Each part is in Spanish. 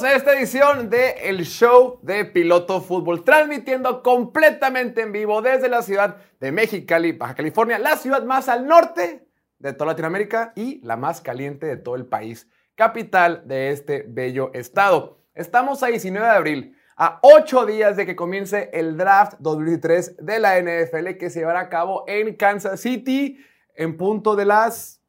Bienvenidos esta edición de El Show de Piloto Fútbol, transmitiendo completamente en vivo desde la ciudad de Mexicali, Baja California, la ciudad más al norte de toda Latinoamérica y la más caliente de todo el país, capital de este bello estado. Estamos a 19 de abril, a ocho días de que comience el draft 2023 de la NFL que se llevará a cabo en Kansas City en punto de las...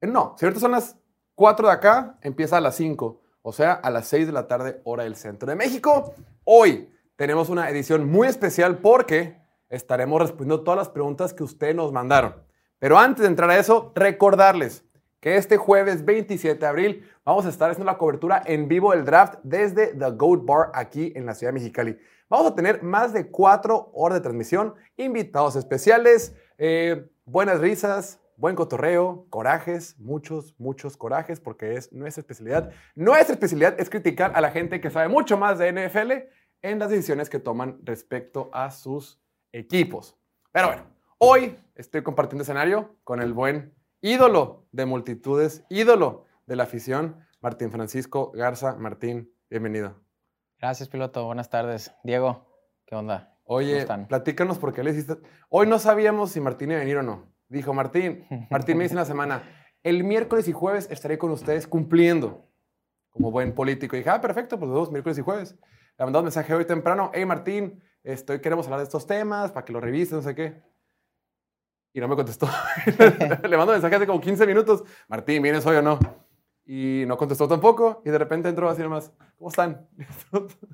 No, cierto son las 4 de acá, empieza a las 5 o sea, a las 6 de la tarde, hora del centro de México. Hoy tenemos una edición muy especial porque estaremos respondiendo todas las preguntas que ustedes nos mandaron. Pero antes de entrar a eso, recordarles que este jueves 27 de abril vamos a estar haciendo la cobertura en vivo del draft desde The Goat Bar aquí en la ciudad de Mexicali. Vamos a tener más de cuatro horas de transmisión, invitados especiales, eh, buenas risas, buen cotorreo, corajes, muchos, muchos corajes, porque es nuestra especialidad. Nuestra especialidad es criticar a la gente que sabe mucho más de NFL en las decisiones que toman respecto a sus equipos. Pero bueno, hoy estoy compartiendo escenario con el buen ídolo de multitudes, ídolo de la afición, Martín Francisco Garza. Martín, bienvenido. Gracias, piloto. Buenas tardes. Diego, ¿qué onda? Oye, platícanos por qué le hiciste. Hoy no sabíamos si Martín iba a venir o no. Dijo Martín, Martín me dice en la semana, el miércoles y jueves estaré con ustedes cumpliendo como buen político. Y dije, ah, perfecto, pues los dos, miércoles y jueves. Le mandó un mensaje hoy temprano, hey Martín, estoy, queremos hablar de estos temas para que lo revises, no sé qué. Y no me contestó. Le mando mensaje hace como 15 minutos, Martín, ¿vienes hoy o no? Y no contestó tampoco. Y de repente entró así nomás, ¿cómo están?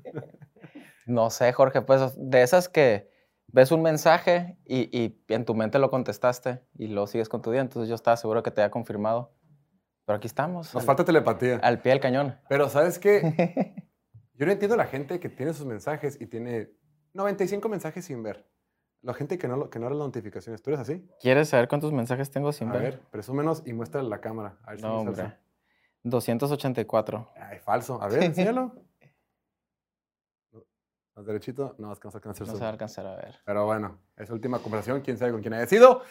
no sé, Jorge, pues de esas que ves un mensaje y, en tu mente lo contestaste y lo sigues con tu día. Entonces yo estaba seguro que te había confirmado. Pero aquí estamos. Nos falta telepatía. Al pie del cañón. Pero ¿sabes qué? yo no entiendo a la gente que tiene sus mensajes y tiene 95 mensajes sin ver. La gente que no, que no las notificaciones. ¿Tú eres así? ¿Quieres saber cuántos mensajes tengo sin ver? A ver, presúmenos y muéstrale la cámara. A ver no, hombre. 284. Ay, falso. A ver, enséñalo. Más derechito, no, es que no se alcanza No se va a alcanzar a ver. Pero bueno, es última conversación, quién sabe con quién haya sido.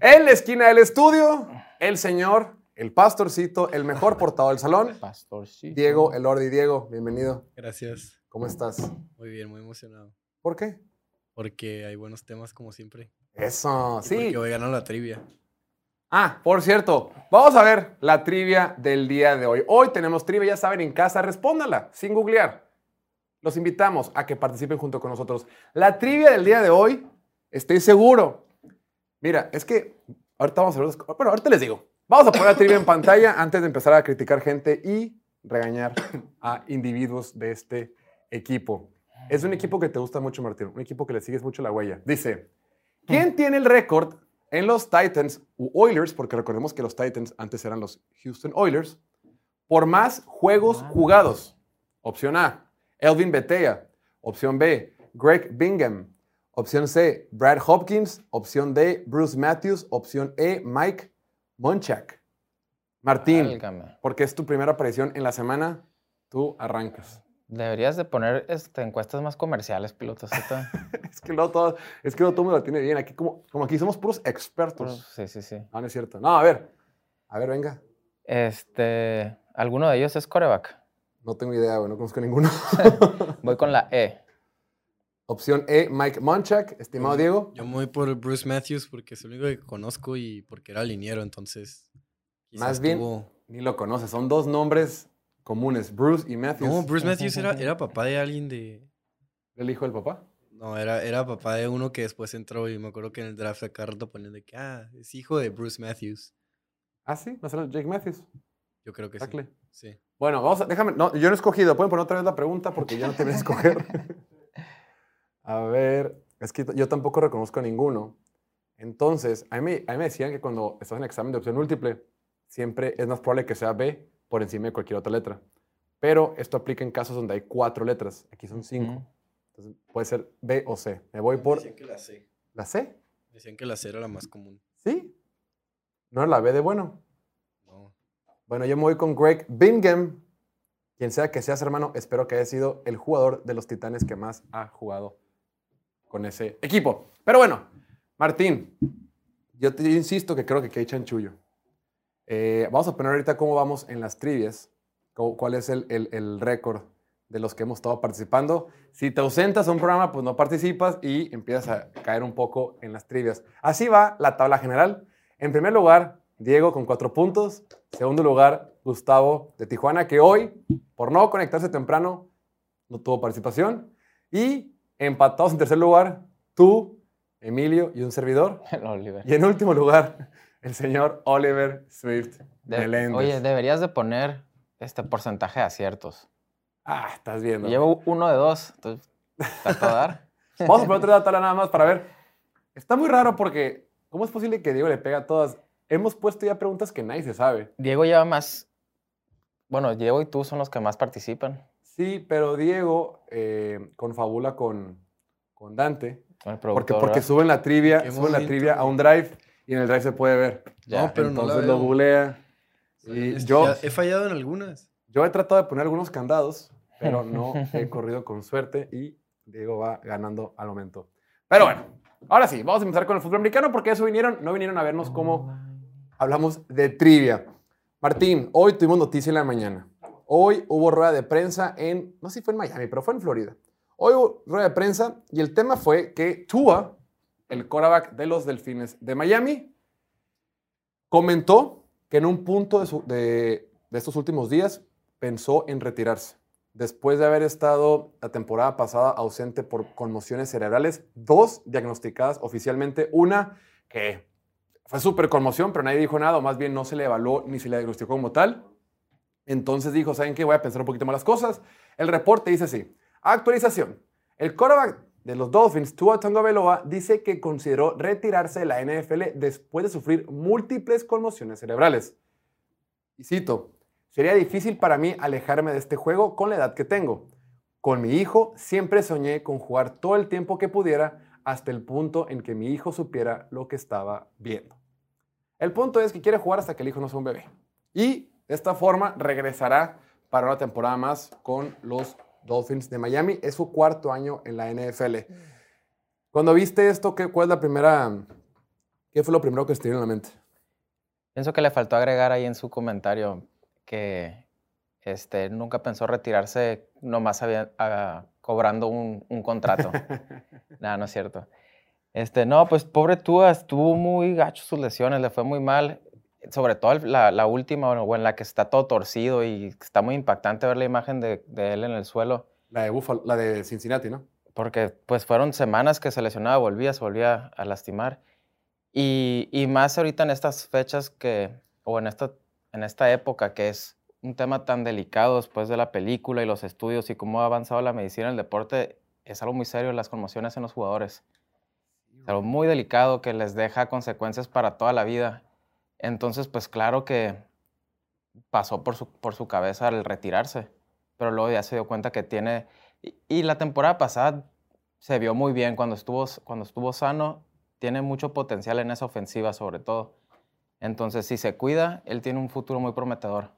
En la esquina del estudio, el señor, el pastorcito, el mejor portado del salón. Pastorcito. Diego Elordi. Diego, bienvenido. Gracias. ¿Cómo estás? Muy bien, muy emocionado. ¿Por qué? Porque hay buenos temas como siempre. Eso, sí. Porque voy ganando la trivia. Ah, por cierto, vamos a ver la trivia del día de hoy. Hoy tenemos trivia, ya saben, en casa, respóndala, sin googlear. Los invitamos a que participen junto con nosotros. La trivia del día de hoy, estoy seguro. Mira, es que ahorita vamos a ver. Bueno, ahorita les digo. Vamos a poner la trivia en pantalla antes de empezar a criticar gente y regañar a individuos de este equipo. Es un equipo que te gusta mucho, Martín. Un equipo que le sigues mucho la huella. Dice: ¿Quién tiene el récord en los Titans u Oilers? Porque recordemos que los Titans antes eran los Houston Oilers. Por más juegos jugados. Opción A, Elvin Betea. Opción B, Greg Bingham. Opción C, Brad Hopkins. Opción D, Bruce Matthews. Opción E, Mike Monchak. Martín, porque es tu primera aparición en la semana, tú arrancas. Deberías de poner este, encuestas más comerciales, pilotos. es que no todo, es que no todo me lo tiene bien. Aquí como, como aquí somos puros expertos. sí, sí, sí. No, no es cierto. No, a ver. A ver, venga. Este, ¿alguno de ellos es coreback? No tengo idea, güey, no conozco ninguno. voy con la E. Opción E, Mike Monchak, estimado Diego. Yo me voy por Bruce Matthews porque es el único que conozco y porque era liniero, entonces. Más bien, ni lo conoces. Son dos nombres comunes, Bruce y Matthews. No, Bruce Matthews era, era papá de alguien de. ¿El hijo del papá? No, era, era papá de uno que después entró y me acuerdo que en el draft acá rato ponían de que, ah, es hijo de Bruce Matthews. Ah, sí, va a ser Jake Matthews. Yo creo que sí. Sí. Bueno, vamos a, déjame, no, yo no he escogido, pueden poner otra vez la pregunta porque yo no te voy a escoger. a ver, es que yo tampoco reconozco a ninguno. Entonces, a mí, a mí me decían que cuando estás en examen de opción múltiple, siempre es más probable que sea B por encima de cualquier otra letra. Pero esto aplica en casos donde hay cuatro letras. Aquí son cinco. Entonces, puede ser B o C. Me voy por... Decían que la C. ¿La C? Decían que la C era la más común. ¿Sí? ¿No era la B de bueno? Bueno, yo me voy con Greg Bingham. Quien sea que seas, hermano, espero que haya sido el jugador de los Titanes que más ha jugado con ese equipo. Pero bueno, Martín, yo te insisto que creo que hay chanchullo. Eh, vamos a poner ahorita cómo vamos en las trivias. cu- cuál es el, el- el récord de los que hemos estado participando. Si te ausentas a un programa, pues no participas y empiezas a caer un poco en las trivias. Así va la tabla general. En primer lugar, Diego con cuatro puntos. Segundo lugar, Gustavo de Tijuana, que hoy, por no conectarse temprano, no tuvo participación. Y empatados en tercer lugar, tú, Emilio y un servidor. El Oliver. Y en último lugar, el señor Oliver Swift De- oye, deberías de poner este porcentaje de aciertos. Ah, estás viendo. Llevo uno de dos, entonces ¿te dar? Vamos a poner otra tabla nada más para ver. Está muy raro porque, ¿cómo es posible que Diego le pega a todas? Hemos puesto ya preguntas que nadie se sabe. Diego lleva más. Bueno, Diego y tú son los que más participan. Sí, pero Diego eh, confabula con, con Dante. Con el Porque, productor. porque ¿verdad? suben la trivia, suben la trivia a un drive y en el drive se puede ver. Ya. No, pero no la Entonces lo veo. googlea. Y Es- yo, he fallado en algunas. yo he tratado de poner algunos candados, pero no he corrido con suerte y Diego va ganando al momento. Pero bueno, ahora sí, vamos a empezar con el fútbol americano porque eso vinieron, no vinieron a vernos cómo hablamos de trivia. Martín, hoy tuvimos noticia en la mañana. Hoy hubo rueda de prensa en, no sé si fue en Miami, pero fue en Florida. Hoy hubo rueda de prensa y el tema fue que Tua, el quarterback de los Delfines de Miami, comentó que en un punto de, su- de- de estos últimos días pensó en retirarse. Después de haber estado la temporada pasada ausente por conmociones cerebrales, dos diagnosticadas oficialmente, una que fue súper conmoción, pero nadie dijo nada, o más bien no se le evaluó ni se le diagnosticó como tal. Entonces dijo, ¿saben qué? Voy a pensar un poquito más las cosas. El reporte dice así, actualización. El quarterback de los Dolphins, Tua Tagovailoa, dice que consideró retirarse de la NFL después de sufrir múltiples conmociones cerebrales. Y cito, sería difícil para mí alejarme de este juego con la edad que tengo. Con mi hijo siempre soñé con jugar todo el tiempo que pudiera hasta el punto en que mi hijo supiera lo que estaba viendo. El punto es que quiere jugar hasta que el hijo no sea un bebé. Y de esta forma regresará para una temporada más con los Dolphins de Miami. Es su cuarto año en la NFL. Cuando viste esto, ¿qué, ¿cuál es la primera? ¿Qué fue lo primero que se te vino a la mente? Pienso que le faltó agregar ahí en su comentario que este, nunca pensó retirarse nomás había- ah, cobrando un, un contrato. Nada, no es cierto. Este, no, pues pobre Tua, estuvo muy gacho sus lesiones, le fue muy mal. Sobre todo la, la última, o en la que está todo torcido y está muy impactante ver la imagen de, de él en el suelo. La de Buffalo, la de Cincinnati, ¿no? Porque pues fueron semanas que se lesionaba, volvía, se volvía a lastimar. Y, y más ahorita en estas fechas que, o en esta, en esta época que es un tema tan delicado después de la película y los estudios y cómo ha avanzado la medicina en el deporte, es algo muy serio las conmociones en los jugadores. Es algo muy delicado que les deja consecuencias para toda la vida. Entonces, pues claro que pasó por su, por su cabeza el retirarse, pero luego ya se dio cuenta que tiene... Y, y la temporada pasada se vio muy bien cuando estuvo, cuando estuvo sano, tiene mucho potencial en esa ofensiva sobre todo. Entonces, si se cuida, él tiene un futuro muy prometedor.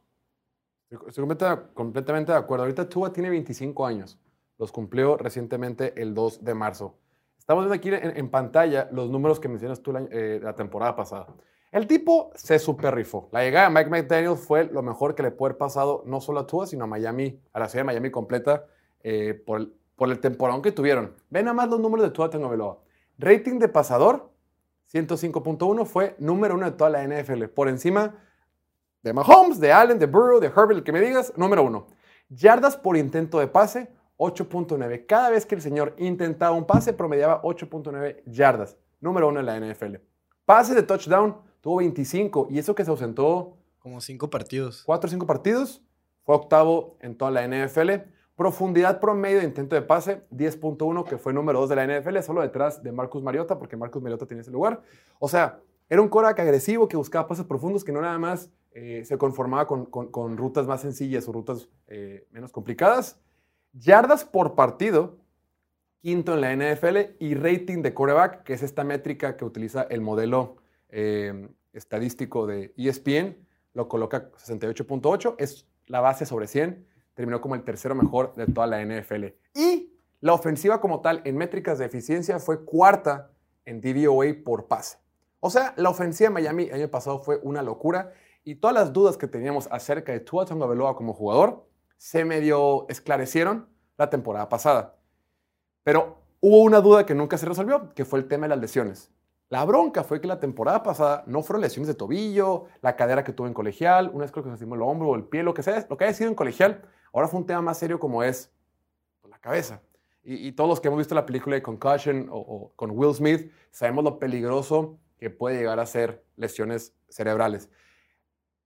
Estoy estoy completa- completamente de acuerdo. Ahorita Tua tiene 25 años. Los cumplió recientemente el 2 de marzo. Estamos viendo aquí en, en pantalla los números que mencionas tú la, eh, la temporada pasada. El tipo se super rifó. La llegada de Mike McDaniel fue lo mejor que le puede haber pasado no solo a Tua, sino a Miami, a la ciudad de Miami completa, eh, por, el, por el temporón que tuvieron. Ven nada más los números de Tua Tagovailoa. Rating de pasador, 105.1, fue número uno de toda la NFL. Por encima de Mahomes, de Allen, de Burrow, de Herbert, el que me digas, número uno. Yardas por intento de pase, 8.9. Cada vez que el señor intentaba un pase, promediaba 8.9 yardas. Número uno en la NFL. Pases de touchdown, tuvo 25. Y eso que se ausentó Como cinco partidos. 4 o 5 partidos, fue octavo en toda la NFL. Profundidad promedio de intento de pase, 10.1, que fue número 2 de la NFL, solo detrás de Marcus Mariota, porque Marcus Mariota tenía ese lugar. O sea, era un quarterback agresivo que buscaba pases profundos, que no nada más eh, se conformaba con, con- con rutas más sencillas o rutas eh, menos complicadas. Yardas por partido, quinto en la NFL, y rating de quarterback, que es esta métrica que utiliza el modelo eh, estadístico de ESPN, lo coloca 68.8, es la base sobre 100, terminó como el tercero mejor de toda la NFL. Y la ofensiva como tal en métricas de eficiencia fue cuarta en DVOA por pase. O sea, la ofensiva de Miami el año pasado fue una locura Y todas las dudas que teníamos acerca de Tua Tagovailoa como jugador se medio esclarecieron la temporada pasada. Pero hubo una duda que nunca se resolvió, que fue el tema de las lesiones. La bronca fue que la temporada pasada no fueron lesiones de tobillo, la cadera que tuvo en colegial, una vez que se lastimó el hombro o el pie, lo que sea, lo que haya sido en colegial, ahora fue un tema más serio como es la cabeza. Y, y todos los que hemos visto la película de Concussion o, o con Will Smith, sabemos lo peligroso que puede llegar a ser lesiones cerebrales.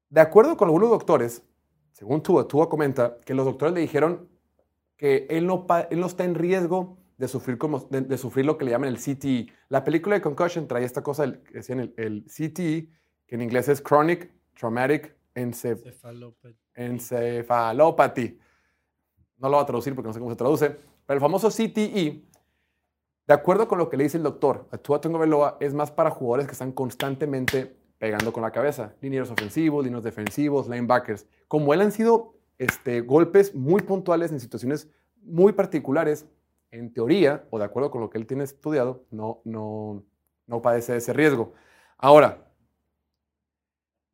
De acuerdo con algunos doctores, según Tua, Tua comenta que los doctores le dijeron que él no, pa- él no está en riesgo de sufrir, como, de, de sufrir lo que le llaman el CTE. La película de Concussion trae esta cosa, el, que decían el, el CTE, que en inglés es Chronic Traumatic Encep- Cefalópata. Encefalopathy. No lo voy a traducir porque no sé cómo se traduce. Pero el famoso CTE, de acuerdo con lo que le dice el doctor, a Tua Tagovailoa es más para jugadores que están constantemente pegando con la cabeza. Linieros ofensivos, linieros defensivos, linebackers. Como él han sido este, golpes muy puntuales en situaciones muy particulares, en teoría, o de acuerdo con lo que él tiene estudiado, no, no, no padece de ese riesgo. Ahora,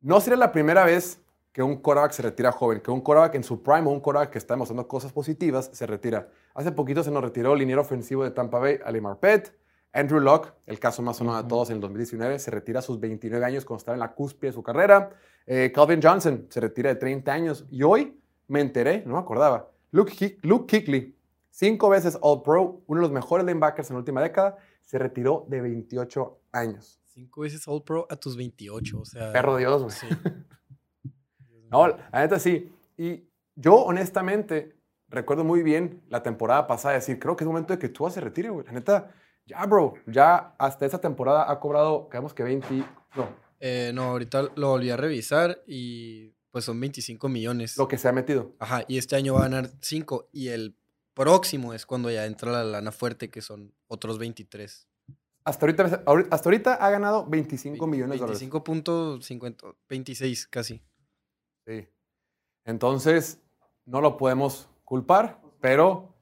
no sería la primera vez que un quarterback se retira joven, que un quarterback en su prime o un quarterback que está demostrando cosas positivas se retira. Hace poquito se nos retiró el liniero ofensivo de Tampa Bay, Ali Marpet. Andrew Locke, el caso más sonado de todos en el 2019, se retira a sus 29 años cuando estaba en la cúspide de su carrera. Eh, Calvin Johnson se retira de 30 años. Y hoy me enteré, no me acordaba, Luke, Ki- Luke Kuechly, cinco veces All-Pro, uno de los mejores linebackers en la última década, se retiró de 28 años. Cinco veces All Pro a tus 28, o sea. Perro Dios, güey. Sí. No, la neta sí. Y yo, honestamente, recuerdo muy bien la temporada pasada decir, creo que es momento de que tú se retire, güey. La neta, ya, bro, ya hasta esta temporada ha cobrado, creemos que 20, no, Eh, no, ahorita lo volví a revisar y pues son 25 millones. lo que se ha metido. Ajá, y este año va a ganar 5 y el próximo es cuando ya entra la lana fuerte que son otros 23. Hasta ahorita, ahori- hasta ahorita ha ganado 25 millones de dólares. 25.50, 26 casi. Sí. Entonces, no lo podemos culpar, pero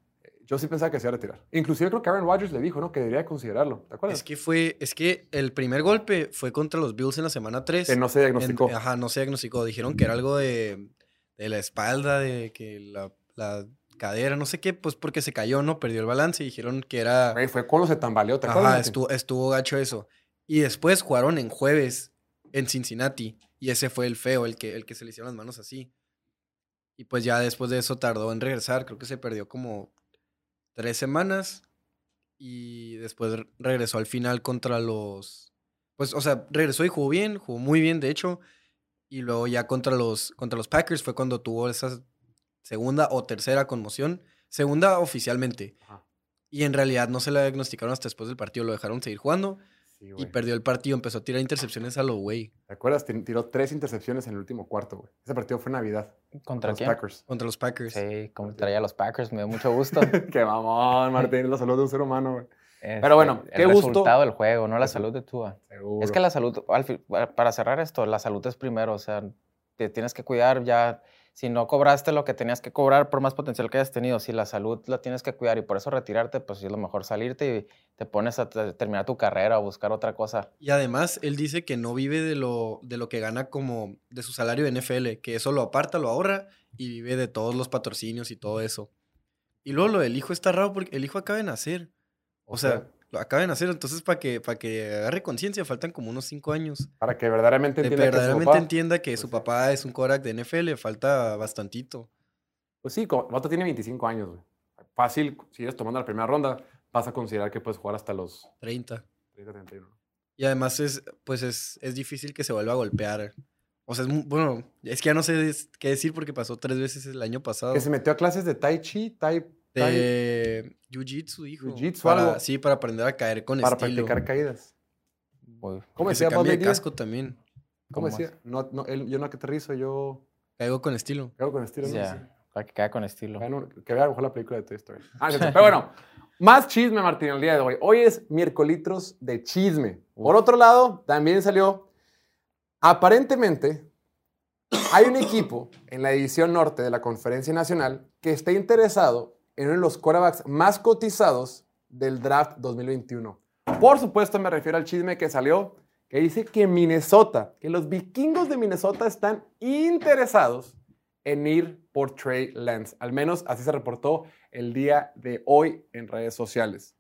yo sí pensaba que se iba a retirar. Inclusive creo que Aaron Rodgers le dijo, ¿no? Que debería considerarlo. ¿Te acuerdas? Es que fue, es que el primer golpe fue contra los Bills en la semana 3. Que no se diagnosticó. ajá, no se diagnosticó. Dijeron que era algo de, de la espalda, de que la, la cadera, no sé qué, pues porque se cayó, ¿no? Perdió el balance y dijeron que era... Güey, fue cuando se tambaleó, ¿te acuerdas? Ajá, estuvo, estuvo gacho eso. Y después jugaron en jueves en Cincinnati. Y ese fue el feo, el que, el que se le hicieron las manos así. Y pues ya después de eso tardó en regresar. Creo que se perdió como tres semanas. Y después re- regresó al final contra los. Pues, o sea, regresó y jugó bien, jugó muy bien, de hecho. Y luego ya contra los, contra los Packers fue cuando tuvo esa segunda o tercera conmoción. Segunda oficialmente. Ajá. Y en realidad no se la diagnosticaron hasta después del partido, lo dejaron seguir jugando Sí, y perdió el partido, empezó a tirar intercepciones a lo güey ¿Te acuerdas? Tir- Tiró tres intercepciones en el último cuarto, güey. Ese partido fue Navidad. ¿Contra los quién? Packers. contra los Packers. Sí, como traía a los Packers, me dio mucho gusto. Qué mamón, Martín, la salud de un ser humano, güey. Este, bueno, qué el gusto. resultado del juego, no la salud de Tua. Seguro. Es que la salud, para cerrar esto, la salud es primero, o sea, te tienes que cuidar ya. Si no cobraste lo que tenías que cobrar, por más potencial que hayas tenido, si la salud la tienes que cuidar y por eso retirarte, pues es lo mejor salirte y te pones a te- terminar tu carrera o buscar otra cosa. Y además, él dice que no vive de lo, de lo que gana como de su salario de NFL, que eso lo aparta, lo ahorra y vive de todos los patrocinios y todo eso. Y luego lo del hijo está raro porque el hijo acaba de nacer. O sea, lo acaba de nacer, entonces para que, para que agarre conciencia faltan como unos cinco años. para que verdaderamente De entienda que es su verdaderamente papá. entienda que Pues su sí. papá es un Korak de NFL, falta bastantito. Pues sí, vato tiene 25 años, güey. Fácil, si eres tomando la primera ronda, vas a considerar que puedes jugar hasta los 30. 30, 31. Y además es, pues es, es difícil que se vuelva a golpear. O sea, es bueno, es que ya no sé qué decir porque pasó tres veces el año pasado. Que se metió a clases de Tai Chi, tai De Jiu-Jitsu, dijo. Jiu-jitsu, Para- algo. Sí, para aprender a caer con para estilo. practicar caídas. Uy, ¿Cómo decía Bob de casco también. ¿Cómo ¿Cómo decía? No, no, él- yo no aterrizo, yo Caigo con estilo. hago con estilo. ¿no? ya, para que caiga con estilo. Bueno, que vea a lo mejor la película de Toy Story. Ah. Pero bueno, más chisme, Martín, el día de hoy. Hoy es miércolitros de chisme. Por otro lado, también salió, aparentemente, hay un equipo en la división norte de la Conferencia Nacional que está interesado en uno de los quarterbacks más cotizados del draft 2021. Por supuesto, me refiero al chisme que salió que dice que Minnesota, que los vikingos de Minnesota están interesados en ir por Trey Lance. Al menos así se reportó el día de hoy en redes sociales.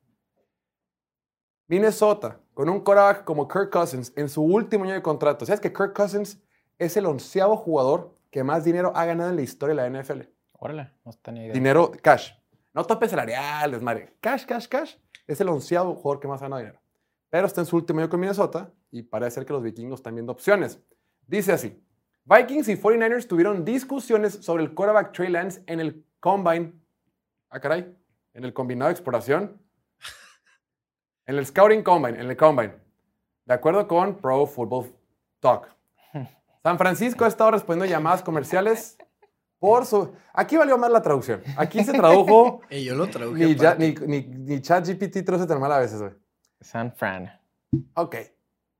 Minnesota, con un quarterback como Kirk Cousins en su último año de contrato. ¿Sabes que Kirk Cousins es el onceavo jugador que más dinero ha ganado en la historia de la NFL? Órale, no tenía idea. Dinero cash. No tope salarial, desmadre. Cash, cash, cash. Es el onceavo jugador que más ha ganado dinero. Pero está en su último año con Minnesota y parece ser que los vikingos están viendo opciones. Dice así. Vikings y 49ers tuvieron discusiones sobre el quarterback Trey Lance en el Combine. Ah, caray. En el combinado de exploración. En el Scouting Combine, en el Combine. De acuerdo con Pro Football Talk. San Francisco ha estado respondiendo llamadas comerciales por su... Aquí valió más la traducción. Aquí se tradujo... Y yo lo traduje. ni, ya- ni, ni, ni ChatGPT traduce tan mal a veces, güey. San Fran. Ok.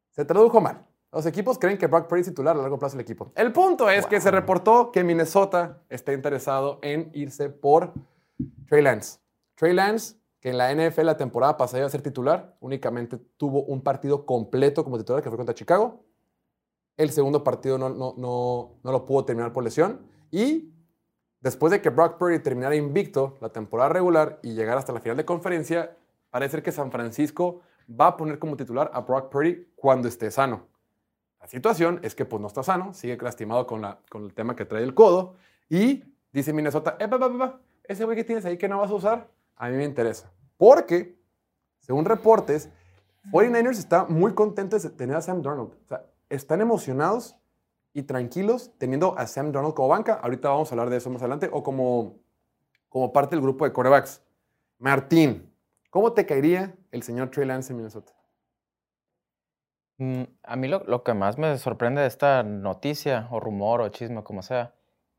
Se tradujo mal. Los equipos creen que Brock Purdy es titular a largo plazo del equipo. El punto es que se reportó que Minnesota está interesado en irse por Trey Lance. Trey Lance, que en la NFL la temporada pasada iba a ser titular, únicamente tuvo un partido completo como titular, que fue contra Chicago. El segundo partido no, no, no, no lo pudo terminar por lesión. Y después de que Brock Purdy terminara invicto la temporada regular y llegara hasta la final de conferencia, parece que San Francisco va a poner como titular a Brock Purdy cuando esté sano. La situación es que pues no está sano, sigue lastimado con, la, con el tema que trae el codo y dice Minnesota, "Epa, epa, epa, ese güey que tienes ahí que no vas a usar, a mí me interesa. Porque, según reportes, 49ers está muy contento de tener a Sam Darnold. O sea, están emocionados y tranquilos teniendo a Sam Darnold como banca. Ahorita vamos a hablar de eso más adelante. O como, como parte del grupo de corebacks. Martín, ¿cómo te caería el señor Trey Lance en Minnesota? Mm, A mí lo, lo que más me sorprende de esta noticia, o rumor, o chisme, como sea,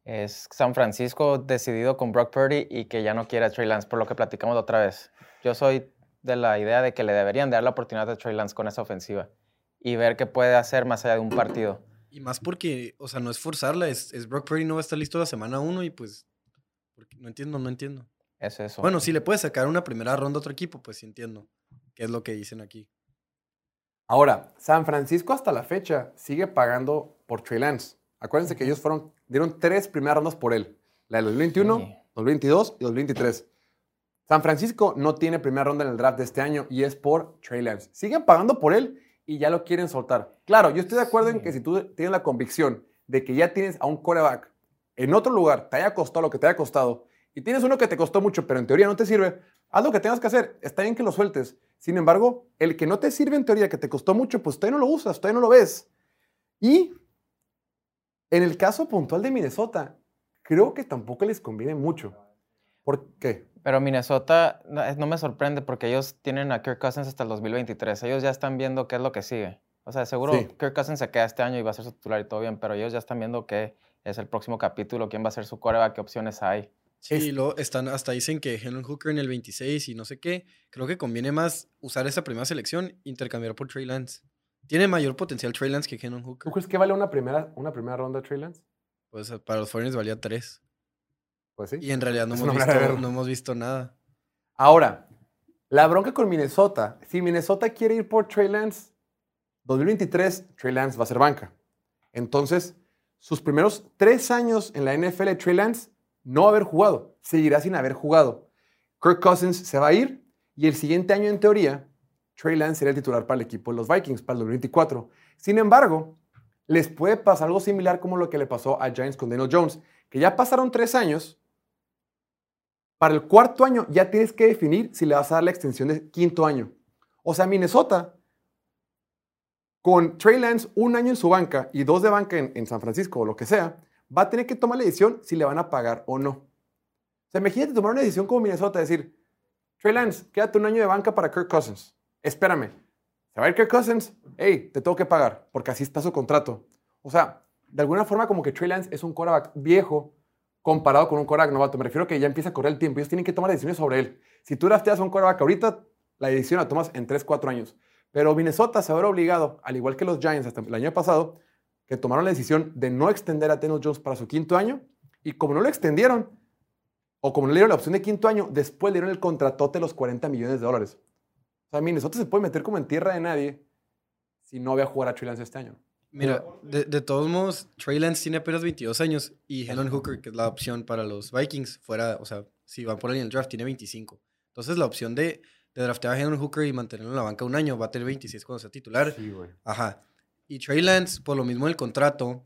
es San Francisco decidido con Brock Purdy y que ya no quiere a Trey Lance, por lo que platicamos la otra vez. Yo soy de la idea de que le deberían dar la oportunidad a Trey Lance con esa ofensiva y ver qué puede hacer más allá de un partido. Y más porque, o sea, no es forzarla, es, es Brock Purdy no va a estar listo la semana uno y pues. no entiendo, no entiendo. Es eso. Bueno, si le puedes sacar una primera ronda a otro equipo, pues sí entiendo. ¿Qué es lo que dicen aquí? Ahora, San Francisco hasta la fecha sigue pagando por Trey Lance. Acuérdense que ellos fueron, dieron tres primeras rondas por él. La del 2021, Sí. 2022 y 2023. San Francisco no tiene primera ronda en el draft de este año y es por Trey Lance. Siguen pagando por él y ya lo quieren soltar. Claro, yo estoy de acuerdo en que si tú tienes la convicción de que ya tienes a un coreback en otro lugar, te haya costado lo que te haya costado, y tienes uno que te costó mucho, pero en teoría no te sirve, haz lo que tengas que hacer. Está bien que lo sueltes. Sin embargo, el que no te sirve en teoría, que te costó mucho, pues todavía no lo usas, todavía no lo ves. Y en el caso puntual de Minnesota, creo que tampoco les conviene mucho. ¿Por qué? Pero Minnesota no me sorprende porque ellos tienen a Kirk Cousins hasta el 2023. Ellos ya están viendo qué es lo que sigue. O sea, seguro Sí. Kirk Cousins se queda este año y va a ser su titular y todo bien, pero ellos ya están viendo qué es el próximo capítulo, quién va a ser su coreback, qué opciones hay. Sí, Es- y luego están, hasta dicen que Henry Hooker en el 26 y no sé qué. Creo que conviene más usar esa primera selección, intercambiar por Trey Lance. Tiene mayor potencial Trey Lance que Henry Hooker. ¿Tú crees que vale una primera, una primera ronda Trey Lance? Pues para los Foreigners valía 3. Pues sí. Y en realidad no hemos, visto, verlo. no hemos visto nada. Ahora, la bronca con Minnesota. Si Minnesota quiere ir por Trey Lance, 2023 Trey Lance va a ser banca. Entonces, sus primeros tres años en la NFL, Trey Lance no va a haber jugado. Seguirá sin haber jugado. Kirk Cousins se va a ir y el siguiente año, en teoría, Trey Lance será el titular para el equipo de los Vikings para el 2024. Sin embargo, les puede pasar algo similar como lo que le pasó a Giants con Daniel Jones, que ya pasaron tres años para el cuarto año ya tienes que definir si le vas a dar la extensión de quinto año. O sea, Minnesota, con Trey Lance un año en su banca y dos de banca en, San Francisco o lo que sea, va a tener que tomar la decisión si le van a pagar o no. O sea, imagínate tomar una decisión como Minnesota, decir, Trey Lance, quédate un año de banca para Kirk Cousins. Espérame, se va a ir Kirk Cousins, hey, te tengo que pagar, porque así está su contrato. O sea, de alguna forma como que Trey Lance es un quarterback viejo comparado con un quarterback novato. Me refiero a que ya empieza a correr el tiempo. Ellos tienen que tomar decisiones sobre él. Si tú drafteas a un quarterback ahorita, la decisión la tomas en 3, 4 años. Pero Minnesota se habrá obligado, al igual que los Giants hasta el año pasado, que tomaron la decisión de no extender a Daniel Jones para su quinto año. Y como no lo extendieron, o como no le dieron la opción de quinto año, después le dieron el contratote de los 40 millones de dólares. O sea, Minnesota se puede meter como en tierra de nadie si no voy a jugar a Lance este año. Mira, de, de todos modos, Trey Lance tiene apenas 22 años y Helen Hooker, que es la opción para los Vikings, fuera, o sea, si va por ahí en el draft, tiene 25. Entonces, la opción de, de draftear a Helen Hooker y mantenerlo en la banca un año va a tener 26 cuando sea titular. Sí, güey. Ajá. Y Trey Lance, por lo mismo del contrato,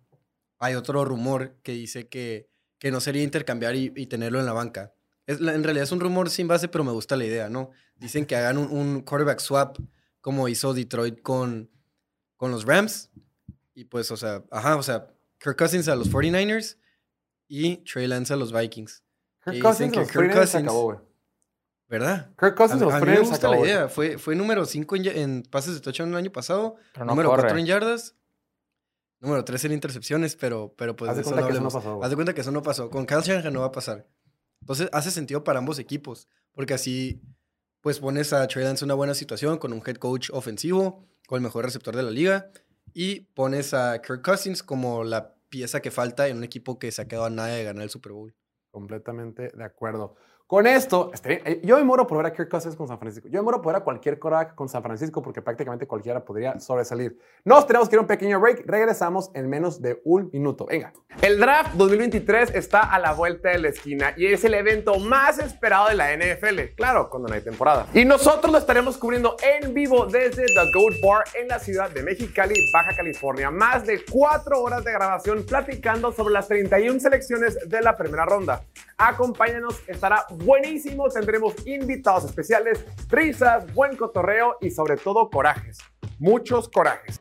hay otro rumor que dice que, que no sería intercambiar y, y tenerlo en la banca. Es, en realidad es un rumor sin base, pero me gusta la idea, ¿no? Dicen que hagan un, un quarterback swap como hizo Detroit con, con los Rams. Y pues, o sea, ajá, o sea, Kirk Cousins a los 49ers y Trey Lance a los Vikings. Kirk Cousins que los Kirk 49ers se Cousins- acabó, güey. ¿Verdad? Kirk Cousins A, los a mí me 49ers se gusta la acabó, idea. Fue, fue número 5 en, pases de touchdown el año pasado. No número corre. 4 en yardas. Número 3 en intercepciones, pero, pero pues Haz de eso cuenta no que eso no pasó, güey. Haz de cuenta que eso no pasó. Con Kyle Shanahan no va a pasar. Entonces hace sentido para ambos equipos. Porque así, pues pones a Trey Lance en una buena situación con un head coach ofensivo, con el mejor receptor de la liga. Y pones a Kirk Cousins como la pieza que falta en un equipo que se ha quedado a nada de ganar el Super Bowl. Completamente de acuerdo. Con esto, estaría- eh, yo me muero por ver a Kirk Cousins con San Francisco. Yo me muero por ver a cualquier quarterback con San Francisco porque prácticamente cualquiera podría sobresalir. Nos tenemos que ir a un pequeño break. Regresamos en menos de un minuto. Venga. El draft 2023 está a la vuelta de la esquina y es el evento más esperado de la NFL. Claro, cuando no hay temporada. Y nosotros lo estaremos cubriendo en vivo desde The Goat Bar en la ciudad de Mexicali, Baja California. Más de cuatro horas de grabación platicando sobre las 31 selecciones de la primera ronda. Acompáñanos, estará buenísimo. Tendremos invitados especiales, risas, buen cotorreo y sobre todo corajes. Muchos corajes.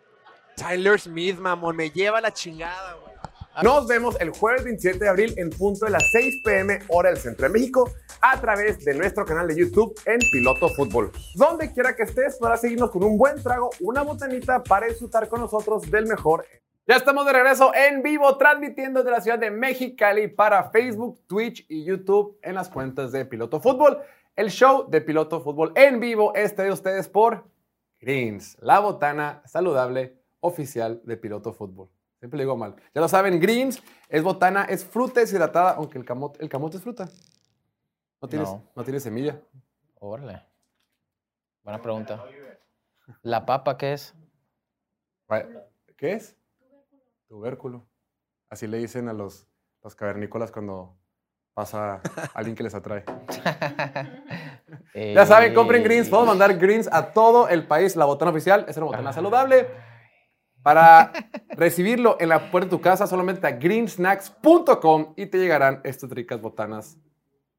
Tyler Smith, mamón, me lleva la chingada, güey. Nos vemos el jueves 27 de abril en punto de las 6 pm hora del centro de México a través de nuestro canal de YouTube en Piloto Fútbol. Donde quiera que estés podrás seguirnos con un buen trago, una botanita para disfrutar con nosotros del mejor. Ya estamos de regreso en vivo transmitiendo desde la ciudad de Mexicali para Facebook, Twitch y YouTube en las cuentas de Piloto Fútbol. El show de Piloto Fútbol en vivo es traído a ustedes por Greens, la botana saludable oficial de Piloto Fútbol. Siempre le digo mal. Ya lo saben, Greens es botana, es fruta deshidratada, aunque el camote, el camote es fruta. No tiene, no. No. tiene semilla. Órale. Buena pregunta. ¿La papa qué es? ¿Qué es? Tubérculo. Así le dicen a los, los cavernícolas cuando pasa alguien que les atrae. Ya saben, compren greens. Podemos mandar greens a todo el país. La botana oficial es una botana saludable. Para recibirlo en la puerta de tu casa, solamente a greensnacks.com y te llegarán estas ricas botanas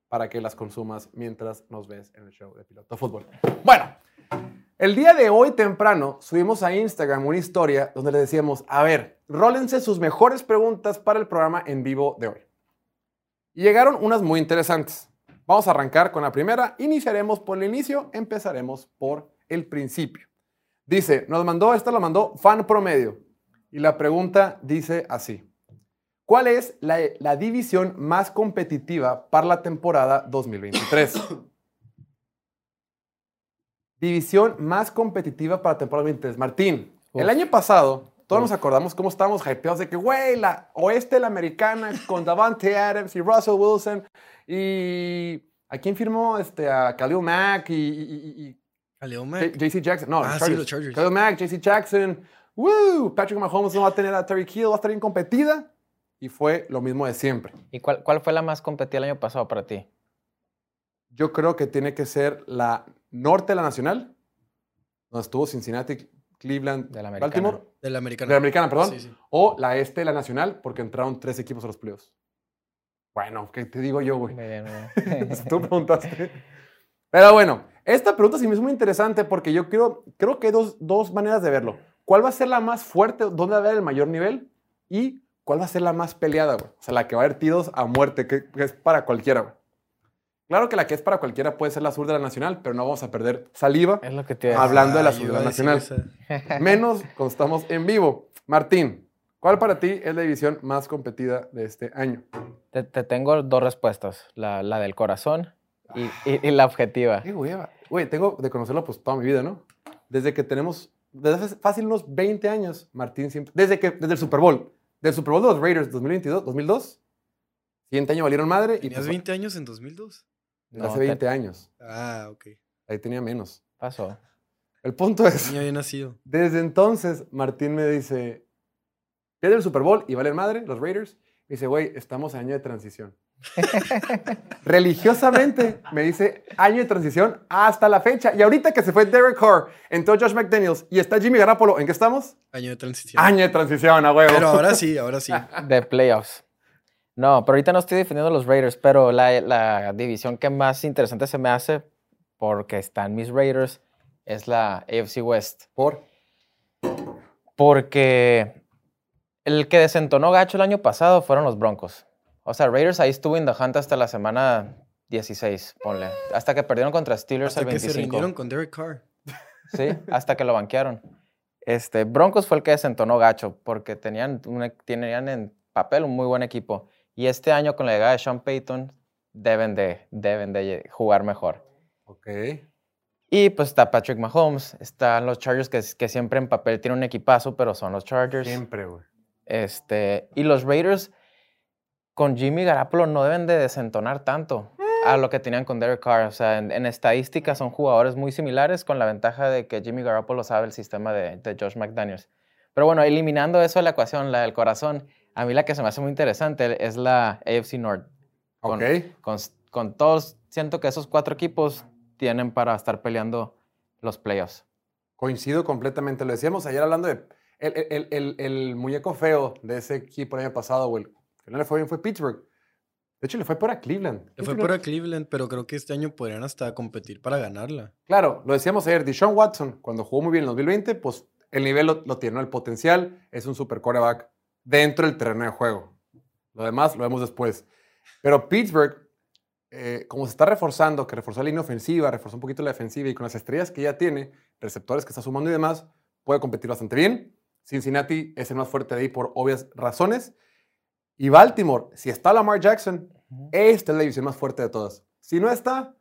para que las consumas mientras nos ves en el show de Piloto Fútbol. Bueno, el día de hoy temprano subimos a Instagram una historia donde le decíamos, a ver, rólense sus mejores preguntas para el programa en vivo de hoy. Y llegaron unas muy interesantes. Vamos a arrancar con la primera. Iniciaremos por el inicio, empezaremos por el principio. Dice, nos mandó, esta lo mandó fan promedio. Y la pregunta dice así. ¿Cuál es la, la división más competitiva para la temporada 2023? división más competitiva para la temporada 2023. Martín, Uf. el año pasado, todos nos acordamos cómo estábamos hypeados de que, güey, la oeste, la americana, con Davante Adams y Russell Wilson. Y ¿a quién firmó? Este, a Khalil Mack y, y- Khalil Mack. JC Jackson. No, Ah, sí, los Chargers. Khalil Mack, JC Jackson. Woo! Patrick Mahomes no va a tener a Terry Hill, va a estar bien competida. Y fue lo mismo de siempre. ¿Y cuál, cuál fue la más competida el año pasado para ti? Yo creo que tiene que ser la norte de la nacional, donde estuvo Cincinnati, Cleveland, De la americana. Baltimore, De la de americana. la americana, perdón, Sí, sí. o la este de la nacional, porque entraron tres equipos a los playoffs. Bueno, ¿qué te digo yo, güey? Tú preguntaste. Pero bueno, esta pregunta sí me es muy interesante porque yo creo, creo que hay dos, dos maneras de verlo. ¿Cuál va a ser la más fuerte? ¿Dónde va a haber el mayor nivel? ¿Y cuál va a ser la más peleada, güey? O sea, la que va a haber tiros a muerte, que, que es para cualquiera, güey. Claro que la que es para cualquiera puede ser la sur de la nacional, pero no vamos a perder saliva, es lo que te Hablando de la Ay, Ciudad iba a decir Nacional. menos cuando estamos en vivo. Martín, ¿cuál para ti es la división más competida de este año? Te, te tengo dos respuestas. La, la del corazón y, y- y la objetiva. Qué hueva. Güey, tengo de conocerlo pues toda mi vida, ¿no? Desde que tenemos, desde hace fácil unos 20 años, Martín siempre, desde que, desde el Super Bowl, del Super Bowl de los Raiders 2022, 2002, siguiente año valieron madre y ¿Tenías pues, 20 años en 2002? No, hace te- 20 años, Ah, ok. ahí tenía menos. Pasó. El punto es, Niño bien nacido. desde entonces, Martín me dice, pierde el Super Bowl y vale madre, los Raiders. Me dice, güey, estamos en año de transición. Religiosamente me dice año de transición hasta la fecha. Y ahorita que se fue Derek Carr, entró Josh McDaniels y está Jimmy Garoppolo, ¿en qué estamos? Año de transición. Año de transición, a huevo. Pero ahora sí, ahora sí. de playoffs. No, pero ahorita no estoy defendiendo a los Raiders, pero la, la división que más interesante se me hace, porque están mis Raiders, es la AFC West. Por. Porque el que desentonó gacho el año pasado fueron los Broncos. O sea, Raiders ahí estuvo in the hunt hasta la semana 16, ponle. Hasta que perdieron contra Steelers Hasta el que se 25. rindieron con Derek Carr. Sí, hasta que lo banquearon. Este, Broncos fue el que desentonó gacho, porque tenían, un- tenían en papel un muy buen equipo. Y este año, con la llegada de Sean Payton, deben de, deben de jugar mejor. Ok. Y pues está Patrick Mahomes, están los Chargers, que, que siempre en papel tienen un equipazo, pero son los Chargers. Siempre, güey. Este, y los Raiders con Jimmy Garoppolo no deben de desentonar tanto a lo que tenían con Derek Carr. O sea, en, en estadística son jugadores muy similares con la ventaja de que Jimmy Garoppolo sabe el sistema de, de Josh McDaniels. Pero bueno, eliminando eso de la ecuación, la del corazón, a mí la que se me hace muy interesante es la AFC North. Con, Ok. con, con todos, siento que esos cuatro equipos tienen para estar peleando los playoffs. Coincido completamente. Lo decíamos ayer hablando de. El, el- el- el muñeco feo de ese equipo el año pasado, güey, que no le fue bien, fue Pittsburgh. De hecho, le fue por a Cleveland. Le fue por a Cleveland, pero creo que este año podrían hasta competir para ganarla. Claro, lo decíamos ayer. Deshaun Watson, cuando jugó muy bien en 2020, pues el nivel lo, lo tiene, ¿no? el potencial. Es un super quarterback dentro del terreno de juego. Lo demás lo vemos después. Pero Pittsburgh, eh, como se está reforzando, que reforzó la línea ofensiva, reforzó un poquito la defensiva y con las estrellas que ya tiene, receptores que está sumando y demás, puede competir bastante bien. Cincinnati es el más fuerte de ahí por obvias razones. Y Baltimore, si está Lamar Jackson, esta es la división más fuerte de todas. Si no está,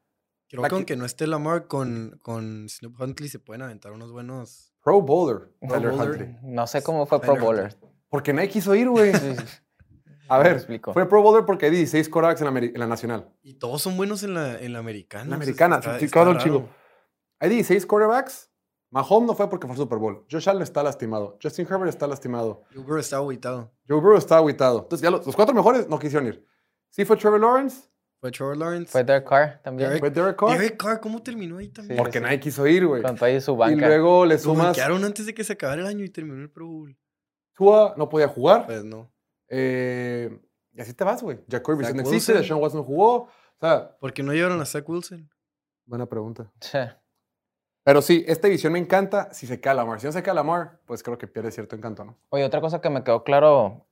Creo que que- aunque no esté Lamar con, con Snoop Huntley, se pueden aventar unos buenos. Pro Bowler, Pro Tyler Bowler. Huntley. No sé cómo fue Pro Tyler Bowler. Porque nadie quiso ir, güey. A ver, explico. fue Pro Bowler porque hay 16 quarterbacks en la, en la nacional. Y todos son buenos en la, en la americana. En la americana, está- sí, está chico. Hay 16 quarterbacks. Mahomes no fue porque fue al Super Bowl. Josh Allen está lastimado. Justin Herbert está lastimado. Joe Burrow está agüitado. Joe Burrow está aguitado. Entonces, ya los, los cuatro mejores no quisieron ir. Sí fue Trevor Lawrence. Fue Trevor Lawrence. Fue Derek Carr también. Derek- Fue Derek Carr. Derek Carr, ¿cómo terminó ahí también? Sí, porque sí. nadie quiso ir, güey. Con todo ahí su Y banca. luego le Lo sumas. banquearon antes de que se acabara el año y terminó el Pro Bowl. Tua no podía jugar. Pues no. Eh, y así te vas, güey. Zach Brissett no existe. Deshaun Watson no jugó. O sea, ¿Por qué no llevaron a Zach Wilson? buena pregunta. Sí. Pero sí, esta división me encanta si se cae Lamar. Si no se cae Lamar, pues creo que pierde cierto encanto, ¿no? Oye, otra cosa que me quedó claro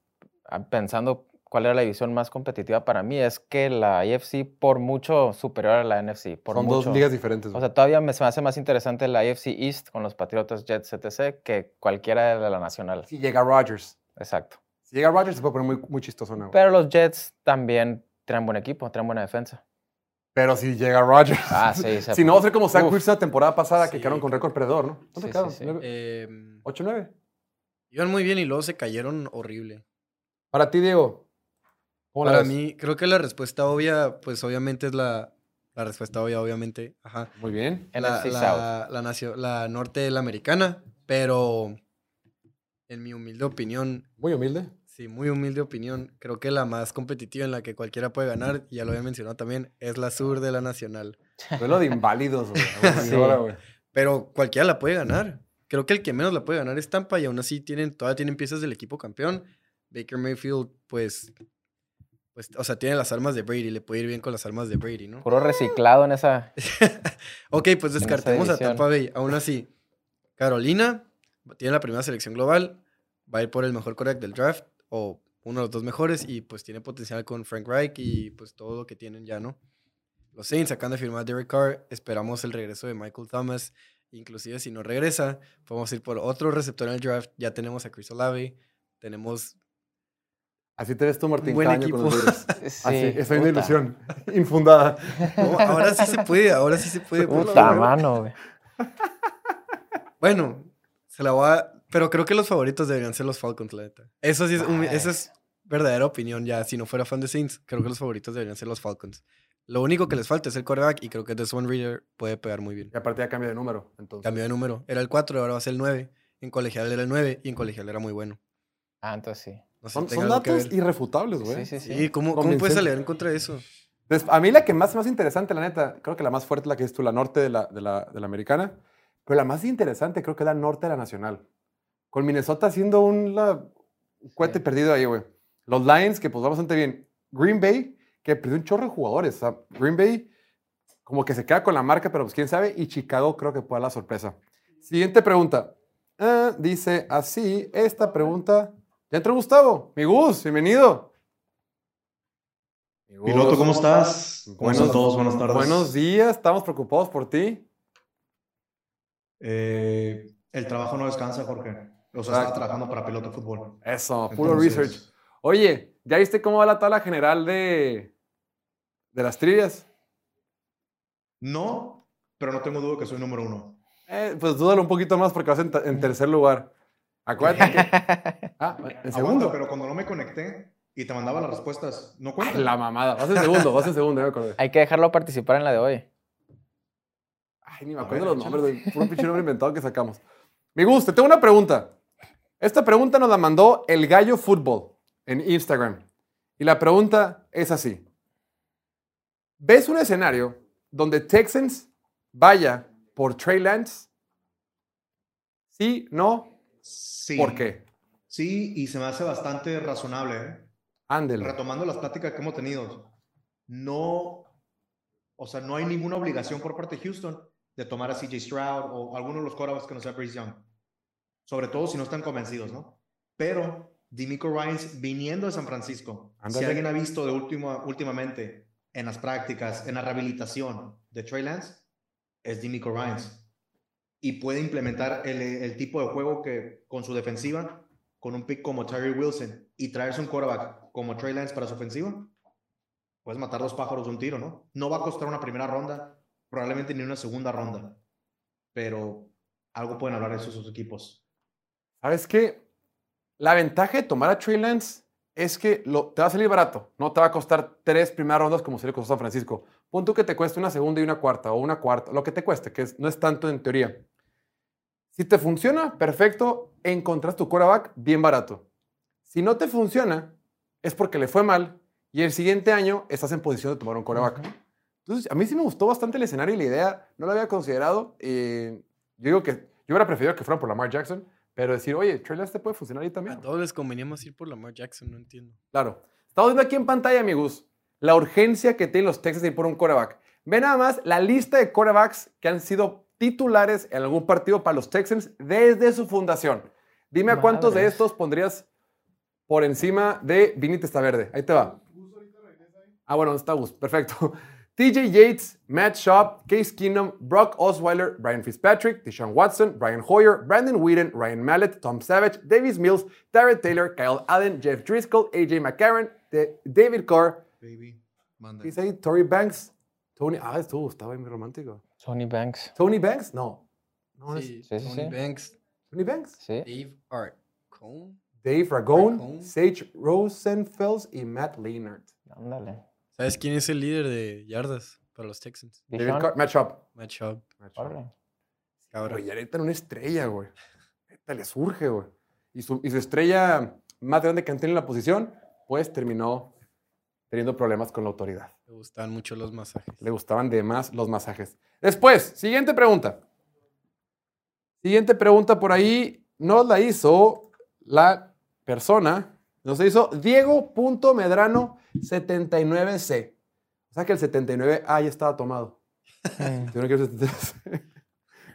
ah, pensando cuál era la división más competitiva para mí es que la AFC por mucho superior a la NFC. Por Son mucho. dos ligas diferentes. O sea, todavía me, se me hace más interesante la AFC East con los Patriotas, Jets, etc. que cualquiera de la nacional. si llega Rodgers. Exacto. Si llega Rodgers, se puede poner muy, muy chistoso, ¿no? Pero los Jets también traen buen equipo, traen buena defensa. Pero si llega Rodgers. Ah, sí. se- si no, va a ser como Zach. Wilson la temporada pasada, que quedaron con récord perdedor, ¿no? ¿Cuánto Sí, quedaron? sí, sí. ¿Nueve? Eh, ¿8-9? iban muy bien y luego se cayeron horrible. Para ti, Diego. ¿Cómo la Para ves? mí, creo que la respuesta obvia, pues obviamente es la, la respuesta obvia, obviamente. Ajá. Muy bien. La, la, la, nacio- la norte de la americana, pero en mi humilde opinión, Muy humilde. sí, muy humilde opinión, creo que la más competitiva en la que cualquiera puede ganar, y ya lo había mencionado también, es la sur de la nacional. Fue lo de inválidos, güey. Sí. Pero cualquiera la puede ganar. Creo que el que menos la puede ganar es Tampa y aún así tienen, todavía tienen piezas del equipo campeón. Baker Mayfield, pues, pues, o sea, tiene las armas de Brady, le puede ir bien con las armas de Brady, ¿no? Puro reciclado en esa. ok, pues descartemos a. Tampa Bay. Aún así, Carolina tiene la primera selección global, va a ir por el mejor quarterback del draft o uno de los dos mejores y pues tiene potencial con Frank Reich y pues todo lo que tienen ya, ¿no? Los Saints acaban de firmar a Derek Carr, esperamos el regreso de Michael Thomas, inclusive si no regresa, podemos ir por otro receptor en el draft, ya tenemos a Chris Olave, tenemos Así te ves tú, Martín, buen año con los equipo. Sí, Así, esa es una ilusión infundada. No, ahora sí se puede, ahora sí se puede. Puta mano, güey. Bueno, se la voy a... Pero creo que los favoritos deberían ser los Falcons, la neta. Eso sí es, un- esa es verdadera opinión ya. Si no fuera fan de Saints, creo que los favoritos deberían ser los Falcons. Lo único que les falta es el quarterback y creo que Desmond Reader puede pegar muy bien. Y aparte ya cambia de número. Entonces. Cambió de número. Era el 4, ahora va a ser el 9. En colegial era el 9 y en colegial era muy bueno. Ah, entonces sí. No sé Son, si son datos irrefutables, güey. Sí, sí, sí. Sí, ¿cómo, ¿cómo puedes alegar en contra de eso? Des- A mí la que más, más interesante, la neta, creo que la más fuerte es la que es tú, la norte de la, de la, de la americana. Pero la más interesante creo que es la norte de la nacional. Con Minnesota haciendo un, la- un cohete Sí. perdido ahí, güey. Los Lions, que pues va bastante bien. Green Bay, que perdió un chorro de jugadores. o sea, Green Bay, como que se queda con la marca, pero pues quién sabe. Y Chicago creo que puede dar la sorpresa. Siguiente pregunta. Ah, dice así, esta pregunta. Ya entró Gustavo. Mi Gus, bienvenido. Mi Gus. Piloto, ¿cómo estás? ¿Cómo Buenos- están todos? Buenas tardes. Buenos días, estamos preocupados por ti. Eh, el trabajo no descansa, Jorge. O sea, estaba trabajando para Piloto Fútbol. Eso, puro research. Oye, ¿ya viste cómo va la tabla general de, de las trivias? No, pero no tengo duda que soy número uno. Eh, pues dúdalo un poquito más porque vas en tercer lugar. Acuérdate que... Ah, en Aguanta, segundo. pero cuando no me conecté y te mandaba las respuestas, no cuenta. La mamada. Vas en segundo, vas en segundo, ya me acordé. Hay que dejarlo participar en la de hoy. Ay, ni me acuerdo ver, los nombres, güey. Puro pinche nombre inventado que sacamos. Me gusta, tengo una pregunta. Esta pregunta nos la mandó el Gallo Fútbol en Instagram. Y la pregunta es así. ¿Ves un escenario donde Texans vaya por Trey Lance? ¿Sí? ¿No? Sí. ¿Por qué? Sí, y se me hace bastante razonable. ¿eh? Ándelo. Retomando las pláticas que hemos tenido, no, o sea, no hay ninguna obligación por parte de Houston de tomar a CJ Stroud o alguno de los quarterbacks que no sea Bryce Young. Sobre todo si no están convencidos, ¿no? Pero Dimico Ryans viniendo de San Francisco, Ándale. si alguien ha visto de último, últimamente en las prácticas, en la rehabilitación de Trey Lance, es Dimico Ryans. Y puede implementar el, tipo de juego que con su defensiva, con un pick como Terry Wilson y traerse un quarterback como Trey Lance para su ofensiva, puedes matar dos pájaros de un tiro, ¿no? No va a costar una primera ronda, probablemente ni una segunda ronda, pero algo pueden hablar de esos dos equipos. ¿Sabes qué? La ventaja de tomar a Trey Lance es que lo- te va a salir barato. No te va a costar tres primeras rondas como se le costó a San Francisco. Pon tú que te cueste una segunda y una cuarta, o una cuarta, lo que te cueste, que no es tanto en teoría. Si te funciona, perfecto, encontrás tu quarterback bien barato. Si no te funciona, es porque le fue mal y el siguiente año estás en posición de tomar un quarterback. Entonces, a mí sí me gustó bastante el escenario y la idea, no lo había considerado. eh, yo digo que yo hubiera preferido que fueran por Lamar Jackson, pero decir, oye, Trey te puede funcionar ahí también. A todos les convenía más ir por Lamar Jackson, no entiendo. Claro. Estamos viendo aquí en pantalla, amigos, la urgencia que tienen los Texans de ir por un quarterback. Ve nada más la lista de quarterbacks que han sido titulares en algún partido para los Texans desde su fundación. Dime a cuántos de estos pondrías por encima de Vinny Testaverde. Ahí te va. Ah, bueno, está Gus. Perfecto. TJ Yates, Matt Schaub, Case Keenum, Brock Osweiler, Brian Fitzpatrick, Deshaun Watson, Brian Hoyer, Brandon Whedon, Ryan Mallett, Tom Savage, Davis Mills, Tarrant Taylor, Kyle Allen, Jeff Driscoll, AJ McCarron, De- David Carr, Baby, manda. dice ahí Tory Banks, Tony, ah, estuvo, estaba muy romántico. Sony Banks. Tony Banks, no. No es Sí, sí, sí, Tony sí. Banks, Tony Banks. Sí. Dave Art. Cone. Dave Ragone. Sage Rosenfels y Matt Leonard. Ándale. ¿Sabes quién es el líder de yardas para los Texans? David. Carr, Matt Schaub. Matt Schaub. Matt Schaub. Órale. Cabrón. Güey, ahorita en una estrella, güey. Neta, le surge, güey. Y su, y su estrella más grande que han tenido en la posición, pues terminó teniendo problemas con la autoridad. Me gustaban mucho los masajes. Le gustaban de más los masajes. Después, siguiente pregunta. Siguiente pregunta por ahí nos la hizo la persona, nos la hizo Diego.medrano79C. O sea que el 79A ya estaba tomado. Yo no quiero 73.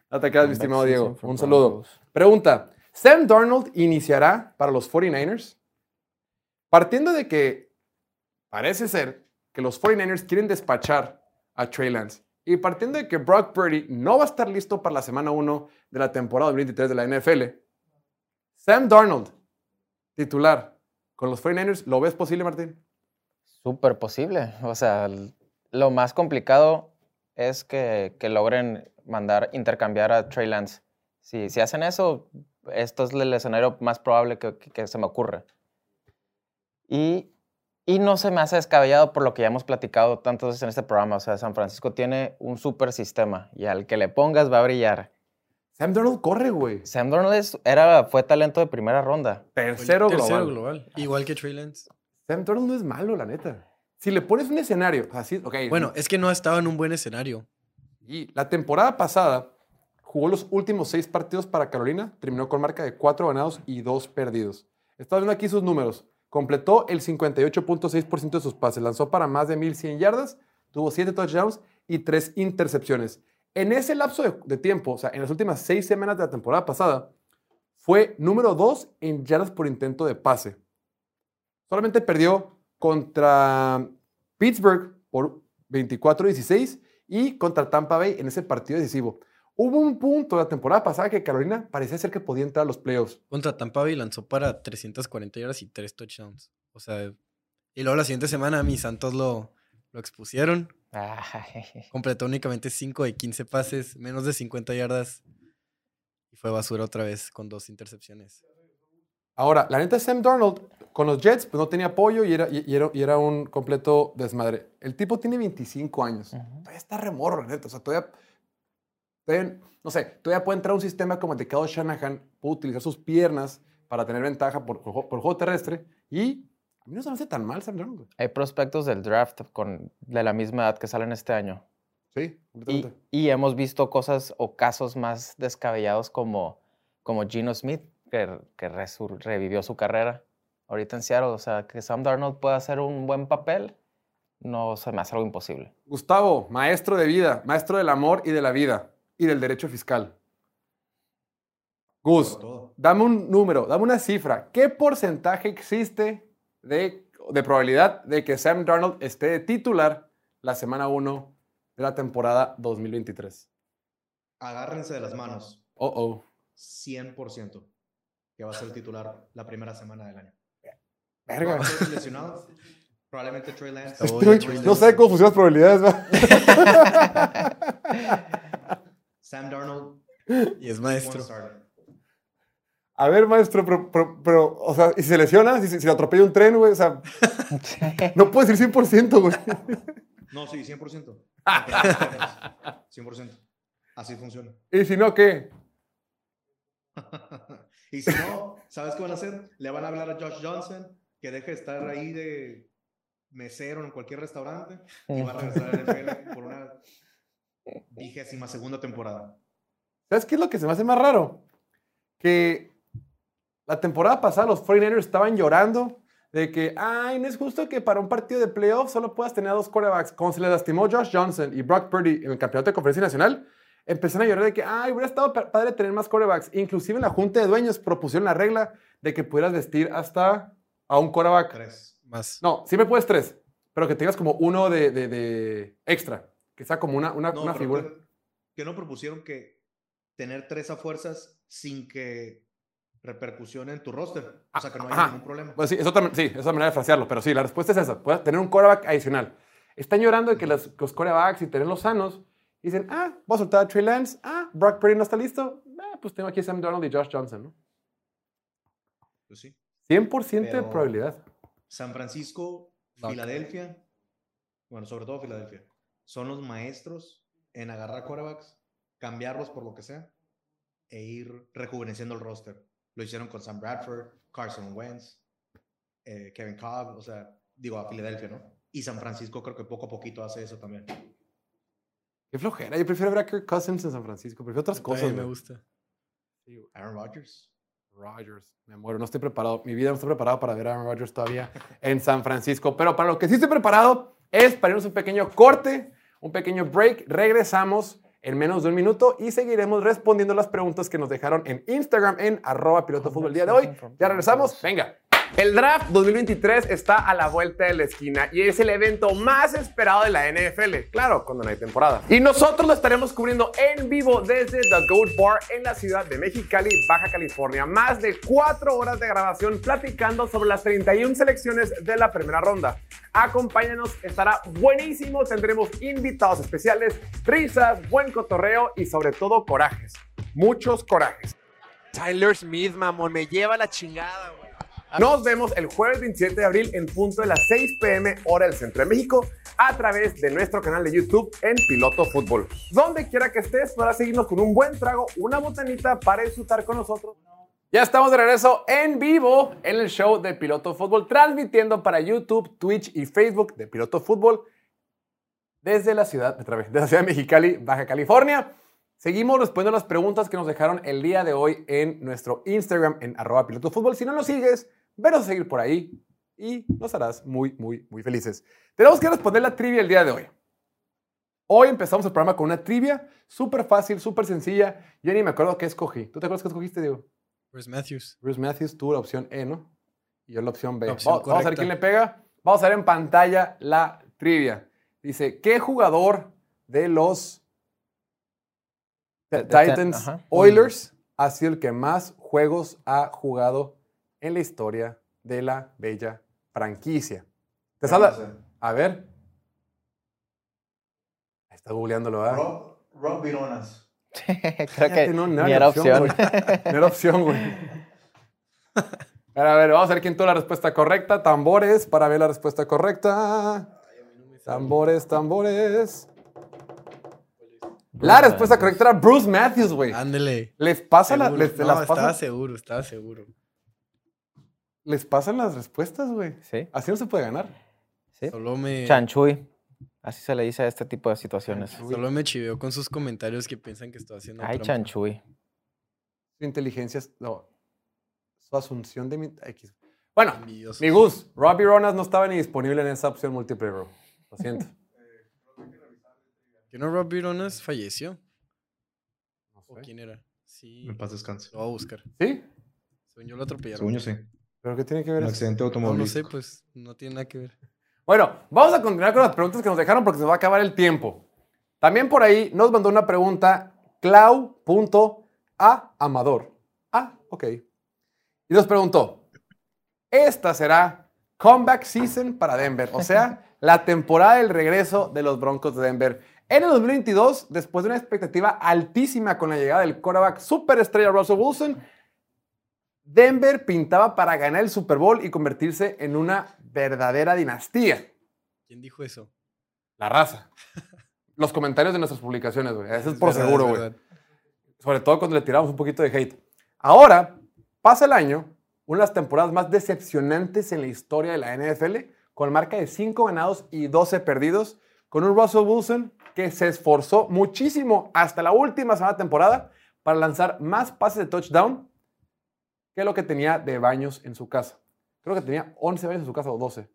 No te quedas, mi estimado Diego. Un saludo. Pregunta: ¿Sam Darnold iniciará para los 49ers? Partiendo de que parece ser que los 49ers quieren despachar a Trey Lance y partiendo de que Brock Purdy no va a estar listo para la semana 1 de la temporada 2023 de la NFL, Sam Darnold, titular con los 49ers, ¿lo ves posible, Martín? Súper posible. O sea, lo más complicado es que, que logren mandar, intercambiar a Trey Lance. Si, si hacen eso, esto es el escenario más probable que, que- que se me ocurre. Y, Y no se me hace descabellado por lo que ya hemos platicado tantas veces en este programa. O sea, San Francisco tiene un super sistema y al que le pongas va a brillar. Sam Darnold corre, güey. Sam Darnold es- era, fue talento de primera ronda. Tercero, Tercero global. global. Igual que Trey Lance. Sam Darnold no es malo, la neta. Si le pones un escenario así, ok. Bueno, es que no estaba en un buen escenario. Y la temporada pasada jugó los últimos seis partidos para Carolina, terminó con marca de cuatro ganados y dos perdidos. Estaba viendo aquí sus números. Completó el 58.6% de sus pases, lanzó para más de 1.100 yardas, tuvo siete touchdowns y tres intercepciones. En ese lapso de, tiempo, o sea, en las últimas seis semanas de la temporada pasada, fue número dos en yardas por intento de pase. Solamente perdió contra Pittsburgh por 24-16 y contra Tampa Bay en ese partido decisivo. Hubo un punto la temporada pasada que Carolina parecía ser que podía entrar a los playoffs. Contra Tampa Bay lanzó para 340 yardas y 3 touchdowns. O sea, y luego la siguiente semana mis Santos lo, lo expusieron. Ay, Completó únicamente 5 de 15 pases, menos de 50 yardas. Y fue basura otra vez con dos intercepciones. Ahora, la neta Sam Darnold con los Jets pues no tenía apoyo y era, y, y era, y era un completo desmadre. El tipo tiene 25 años. Todavía está remorro, la neta. O sea, todavía, todavía, no sé, todavía puede entrar un sistema como el de Kyle Shanahan, puede utilizar sus piernas para tener ventaja por, por, ju- por juego terrestre y a mí no se me hace tan mal Sam Darnold. Hay prospectos del draft con, de la misma edad que salen este año. Sí, Y, completamente. y hemos visto cosas o casos más descabellados como, como Geno Smith, que, que resur- revivió su carrera ahorita en Seattle. O sea, que Sam Darnold pueda hacer un buen papel, no se me hace algo imposible. Gustavo, maestro de vida, maestro del amor y de la vida y del derecho fiscal. Gus, dame un número, dame una cifra. ¿Qué porcentaje existe de, de probabilidad de que Sam Darnold esté de titular la semana 1 de la temporada 2023? Agárrense de las manos. Oh, oh. 100% que va a ser titular la primera semana del año. Verga. Lesionado. Probablemente Trey Lance. No sé cómo funcionan las probabilidades. Sam Darnold, Y es maestro. A ver, maestro, pero, pero- pero, o sea, ¿y si se lesiona? ¿Si, si le atropella un tren, güey? O sea, no puedes decir 100%, güey. No, sí, 100%. 100%. Así funciona. ¿Y si no, qué? y si no, ¿sabes qué van a hacer? Le van a hablar a Josh Johnson que deje de estar ahí de mesero en cualquier restaurante y va a regresar a la NFL por una vigésima segunda temporada. ¿Sabes qué es lo que se me hace más raro? Que la temporada pasada los 49ers estaban llorando de que, ay, no es justo que para un partido de playoff solo puedas tener a dos quarterbacks. Cuando se les lastimó Josh Johnson y Brock Purdy en el campeonato de conferencia nacional, empezaron a llorar de que, ay, hubiera estado pa- padre tener más quarterbacks. Inclusive en la junta de dueños propusieron la regla de que pudieras vestir hasta a un quarterback. Tres. Más. No, siempre puedes tres, pero que tengas como uno de, de- de extra, que sea como una, una, No, una pero figura. que, que no propusieron que tener tres a fuerzas sin que repercusione en tu roster. O sea, que no haya Ajá. ningún problema. Pues sí, es otra, sí, es otra manera de frasearlo, pero sí, la respuesta es esa. Puedes tener un quarterback adicional. Están llorando de que los, los quarterbacks y tenerlos sanos, dicen, ah, voy a soltar a Trey Lance, ah, Brock Purdy no está listo, ah, pues tengo aquí a Sam Donald y Josh Johnson, ¿no? Pues sí. 100% de Pero- probabilidad. San Francisco, No, Filadelfia, bueno, sobre todo Filadelfia, son los maestros en agarrar quarterbacks, cambiarlos por lo que sea e ir rejuveneciendo el roster. Lo hicieron con Sam Bradford, Carson Wentz, eh, Kevin Cobb, o sea, digo a Filadelfia, ¿no? Y San Francisco creo que poco a poquito hace eso también. Qué flojera. Yo prefiero ver a Kirk Cousins en San Francisco. Prefiero otras cosas. Me güey. gusta. Aaron Rodgers. Rodgers. Me muero. No estoy preparado. Mi vida no está preparada para ver a Aaron Rodgers todavía en San Francisco. Pero para lo que sí estoy preparado es para irnos un pequeño corte, un pequeño break. Regresamos en menos de un minuto y seguiremos respondiendo las preguntas que nos dejaron en Instagram en arroba piloto fútbol el día de hoy. Ya regresamos. Venga. El draft 2023 está a la vuelta de la esquina y es el evento más esperado de la NFL. Claro, cuando no hay temporada. Y nosotros lo estaremos cubriendo en vivo desde The Goat Bar en la ciudad de Mexicali, Baja California. Más de cuatro horas de grabación platicando sobre las 31 selecciones de la primera ronda. Acompáñanos, estará buenísimo. Tendremos invitados especiales, risas, buen cotorreo y sobre todo corajes. Muchos corajes. Tyler Smith, mamón, me lleva la chingada, güey. Nos vemos el jueves 27 de abril en punto de las 6 pm hora del Centro de México a través de nuestro canal de YouTube en Piloto Fútbol. Donde quiera que estés podrás seguirnos con un buen trago, una botanita para disfrutar con nosotros. Ya estamos de regreso en vivo en el show de Piloto Fútbol, transmitiendo para YouTube, Twitch y Facebook de Piloto Fútbol desde la ciudad, de la ciudad de Mexicali, Baja California. Seguimos respondiendo las preguntas que nos dejaron el día de hoy en nuestro Instagram en arroba piloto fútbol. Si no nos sigues, venos a seguir por ahí y nos harás muy, muy, muy felices. Tenemos que responder la trivia el día de hoy. Hoy empezamos el programa con una trivia súper fácil, súper sencilla. Yo ni me acuerdo qué escogí. ¿Tú te acuerdas qué escogiste, Diego? Bruce Matthews. Bruce Matthews tuvo la opción E, ¿no? Y yo la opción B. La opción vamos, vamos a ver quién le pega. Vamos a ver en pantalla la trivia. Dice, ¿qué jugador de los Titans. Oilers ha sido el que más juegos ha jugado en la historia de la bella franquicia? ¿Te sale? A ver. Está googleándolo, ¿verdad? Rob, Rob Vironas. Creo que no, no ni era opción, opción. No era opción, güey. A ver, vamos a ver quién tuvo la respuesta correcta. Tambores para ver la respuesta correcta. Tambores, tambores. La respuesta correcta era Bruce Matthews, güey. Ándele. Les pasa la- les, No, las estaba seguro, estaba seguro. Les pasan las respuestas, güey. Sí, Así no se puede ganar. sí. Solo me, Chanchuy. Así se le dice a este tipo de situaciones. solo me chiveó con sus comentarios que piensan que estoy haciendo Ay, trampa. chanchuy. Su inteligencia es. No. Su asunción de mi. X. Bueno, mi Gus, Robbie Ronas no estaba ni disponible en esa opción múltiple, bro. Lo siento. ¿Que no Rob Vironas falleció? No ¿O quién era? Sí. En paz descanse. Lo voy a buscar. ¿Sí? Según yo lo atropellaron. Según yo sí. ¿Pero qué tiene que ver Un accidente No, no sé, automovilístico. pues no tiene nada que ver. Bueno, vamos a continuar con las preguntas que nos dejaron porque se nos va a acabar el tiempo. También por ahí nos mandó una pregunta clau.aamador. Ah, ok. Y nos preguntó, esta será comeback season para Denver, o sea, la temporada del regreso de los Broncos de Denver. En el 2022, después de una expectativa altísima con la llegada del quarterback superestrella Russell Wilson, Denver pintaba para ganar el Super Bowl y convertirse en una verdadera dinastía. ¿Quién dijo eso? La raza. Los comentarios de nuestras publicaciones, güey. Eso es por verdad, seguro, es güey. Sobre todo cuando le tiramos un poquito de hate. Ahora, pasa el año, una de las temporadas más decepcionantes en la historia de la NFL, con marca de 5 ganados y 12 perdidos, con un Russell Wilson que se esforzó muchísimo hasta la última semana de temporada para lanzar más pases de touchdown que lo que tenía de baños en su casa. Creo que tenía 11 baños en su casa o 12.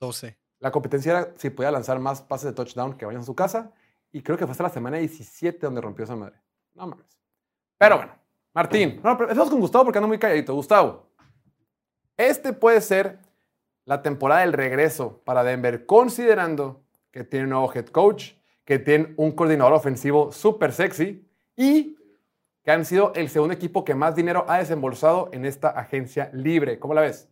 12. La competencia era si podía lanzar más pases de touchdown que vayan a su casa. Y creo que fue hasta la semana 17 donde rompió esa madre. No mames. Pero bueno, Martín. No, pero empezamos con Gustavo porque anda muy calladito. Gustavo, este puede ser la temporada del regreso para Denver, considerando que tiene un nuevo head coach, que tiene un coordinador ofensivo súper sexy y que han sido el segundo equipo que más dinero ha desembolsado en esta agencia libre. ¿Cómo la ves?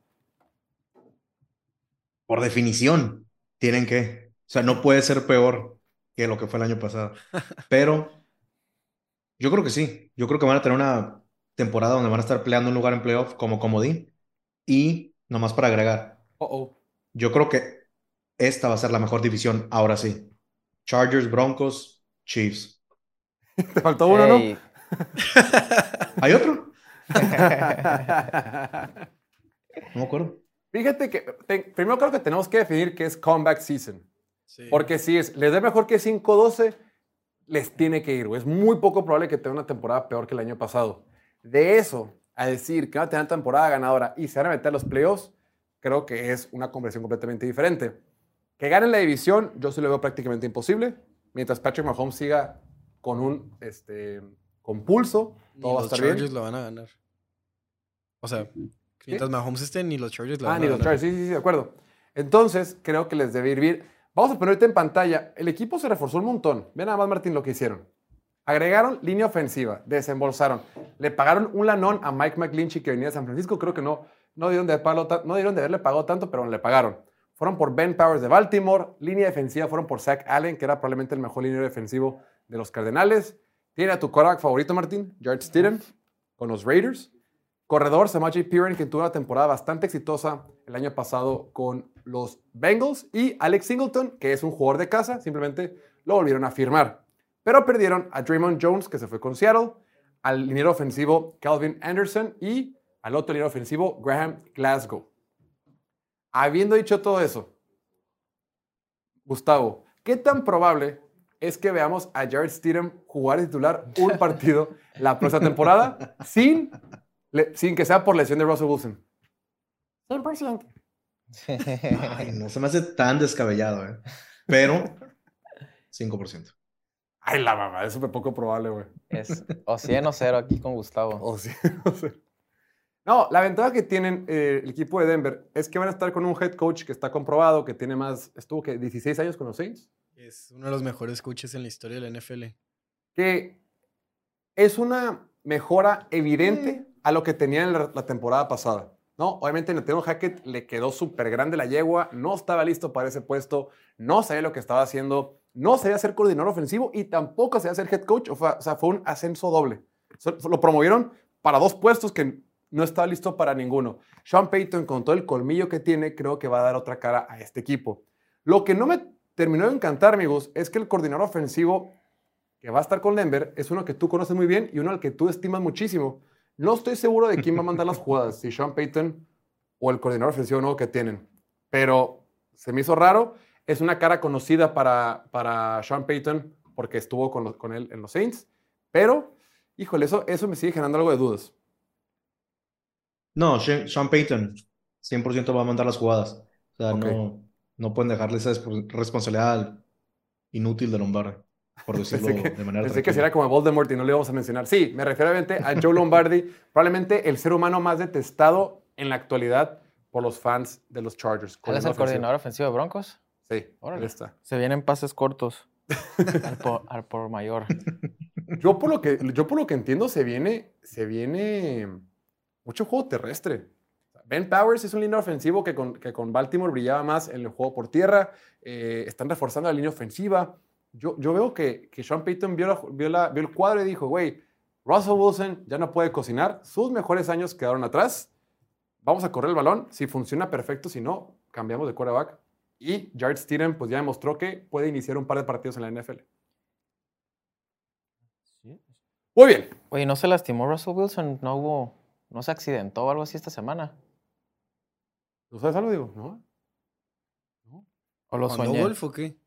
Por definición, tienen que. O sea, no puede ser peor que lo que fue el año pasado. Pero yo creo que sí. Yo creo que van a tener una temporada donde van a estar peleando un lugar en playoff como comodín. Y nomás para agregar, Oh, oh. yo creo que esta va a ser la mejor división ahora sí. Chargers, Broncos, Chiefs. Te faltó uno, ¿no? ¿Hay otro? No me acuerdo. Fíjate que te- primero creo que tenemos que definir qué es comeback season. Sí. Porque si es, les da mejor que 5-12, les tiene que ir. güey. Es muy poco probable que tenga una temporada peor que el año pasado. De eso a decir que van a tener temporada ganadora y se van a meter a los playoffs, creo que es una conversión completamente diferente. Que ganen la división, yo sí lo veo prácticamente imposible. Mientras Patrick Mahomes siga con un este, con pulso, Ni todo va a los Chargers bien. lo van a ganar. O sea, mientras Mahomes esté, ni los Chargers lo Ah, van ni a los ganar. Chargers, sí, sí, sí, de acuerdo. Entonces, creo que les debe ir bien. Vamos a ponerte en pantalla. El equipo se reforzó un montón. Ve nada más, Martín, lo que hicieron. Agregaron línea ofensiva, desembolsaron, le pagaron un lanón a Mike McGlinchey que venía de San Francisco. Creo que no, no, dieron de ta- no dieron de haberle pagado tanto, pero le pagaron. Fueron por Ben Powers de Baltimore. Línea defensiva fueron por Zach Allen, que era probablemente el mejor línea defensivo de los Cardenales. Tiene a tu quarterback favorito, Martín, George Stidham, con los Raiders. corredor Samaje Piran, que tuvo una temporada bastante exitosa el año pasado con los Bengals, y Alex Singleton, que es un jugador de casa, simplemente lo volvieron a firmar. Pero perdieron a Draymond Jones, que se fue con Seattle, al liniero ofensivo Calvin Anderson y al otro liniero ofensivo Graham Glasgow. Habiendo dicho todo eso, Gustavo, ¿qué tan probable es que veamos a Jared Stidham jugar de titular un partido la próxima temporada sin, le- sin que sea por lesión de Russell Wilson? 100%. Ay, no se me hace tan descabellado, ¿eh? Pero 5%. Ay, la mamá, es súper poco probable, güey. Es o 100 o 0 aquí con Gustavo. O sí, o sea. No, la ventaja que tienen eh, el equipo de Denver es que van a estar con un head coach que está comprobado, que tiene más, estuvo que 16 años con los Saints, Es uno de los mejores coaches en la historia de la NFL. que es una mejora evidente a lo que tenía en la, temporada pasada. ¿no? Obviamente Nathaniel Hackett le quedó súper grande la yegua, no estaba listo para ese puesto, no sabía lo que estaba haciendo, no sabía ser coordinador ofensivo y tampoco sabía ser head coach, o, fue- o sea, fue un ascenso doble. Lo promovieron para dos puestos que no estaba listo para ninguno. Sean Payton, con todo el colmillo que tiene, creo que va a dar otra cara a este equipo. Lo que no me terminó de encantar, amigos, es que el coordinador ofensivo que va a estar con Denver es uno que tú conoces muy bien y uno al que tú estimas muchísimo. No estoy seguro de quién va a mandar las jugadas, si Sean Payton o el coordinador ofensivo nuevo que tienen. Pero se me hizo raro. Es una cara conocida para, para Sean Payton porque estuvo con, los- con él en los Saints. Pero, híjole, eso, eso me sigue generando algo de dudas. No, Sean Payton 100% va a mandar las jugadas. O sea, no, no pueden dejarle esa respo- responsabilidad inútil de Lombardi, por decirlo que, de manera pensé que sería como Voldemort y no le íbamos a mencionar. Sí, me refiero obviamente a Joe Lombardi, probablemente el ser humano más detestado en la actualidad por los fans de los Chargers. ¿Él es el coordinador ofensivo de Broncos? Sí, Órale. está. Se vienen pases cortos. al, por, al por mayor. Yo por lo que, yo por lo que entiendo, se viene, se viene mucho juego terrestre. Ben Powers es un línea ofensivo que con, que con Baltimore brillaba más en el juego por tierra. eh, están reforzando la línea ofensiva. Yo, yo veo que, que Sean Payton vio, la- vio, la- vio el cuadro y dijo, güey, Russell Wilson ya no puede cocinar. Sus mejores años quedaron atrás. Vamos a correr el balón. Si funciona, perfecto. Si no, cambiamos de quarterback. Y Jared Stidham pues ya demostró que puede iniciar un par de partidos en la NFL. Muy bien. Oye, ¿no se lastimó Russell Wilson? ¿No hubo, no se accidentó o algo así esta semana? ¿Tú sabes algo, digo? ¿No? ¿O lo ¿Jugando soñé? golf o qué?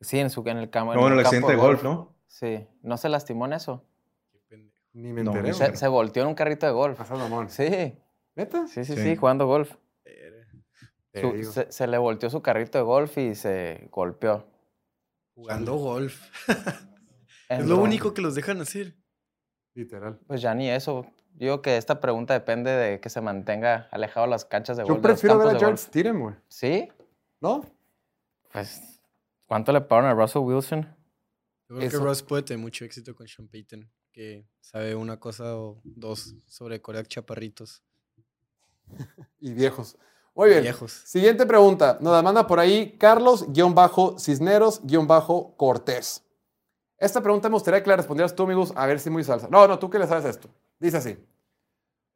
Sí, en, su, en el, cam- en No, en el campo accidente de golf, ¿no? Sí. ¿No se lastimó en eso? Qué pendejo. Ni me No, enteré. ni Se, volteó en un carrito de golf. Mamón. Sí, ¿Neta? sí, sí, Sí. sí, jugando golf. Su- se, se le volteó su carrito de golf y se golpeó. Jugando golf. Es lo único que los dejan hacer. Literal. Pues ya ni eso. Yo digo que esta pregunta depende de que se mantenga alejado de las canchas de Yo golf. los prefiero ver a golf. Stidham, güey. ¿Sí? ¿No? Pues, ¿cuánto le pagaron a Russell Wilson? Yo creo Eso. que Russ puede tener mucho éxito con Sean Payton, que sabe una cosa o dos sobre Corea chaparritos Y viejos. Muy bien. viejos. Siguiente pregunta. Nos la manda por ahí Carlos-Cisneros-Cortés. Esta pregunta me gustaría que la respondieras tú, amigos, a ver si muy salsa. No, no, tú que le sabes esto. Dice así.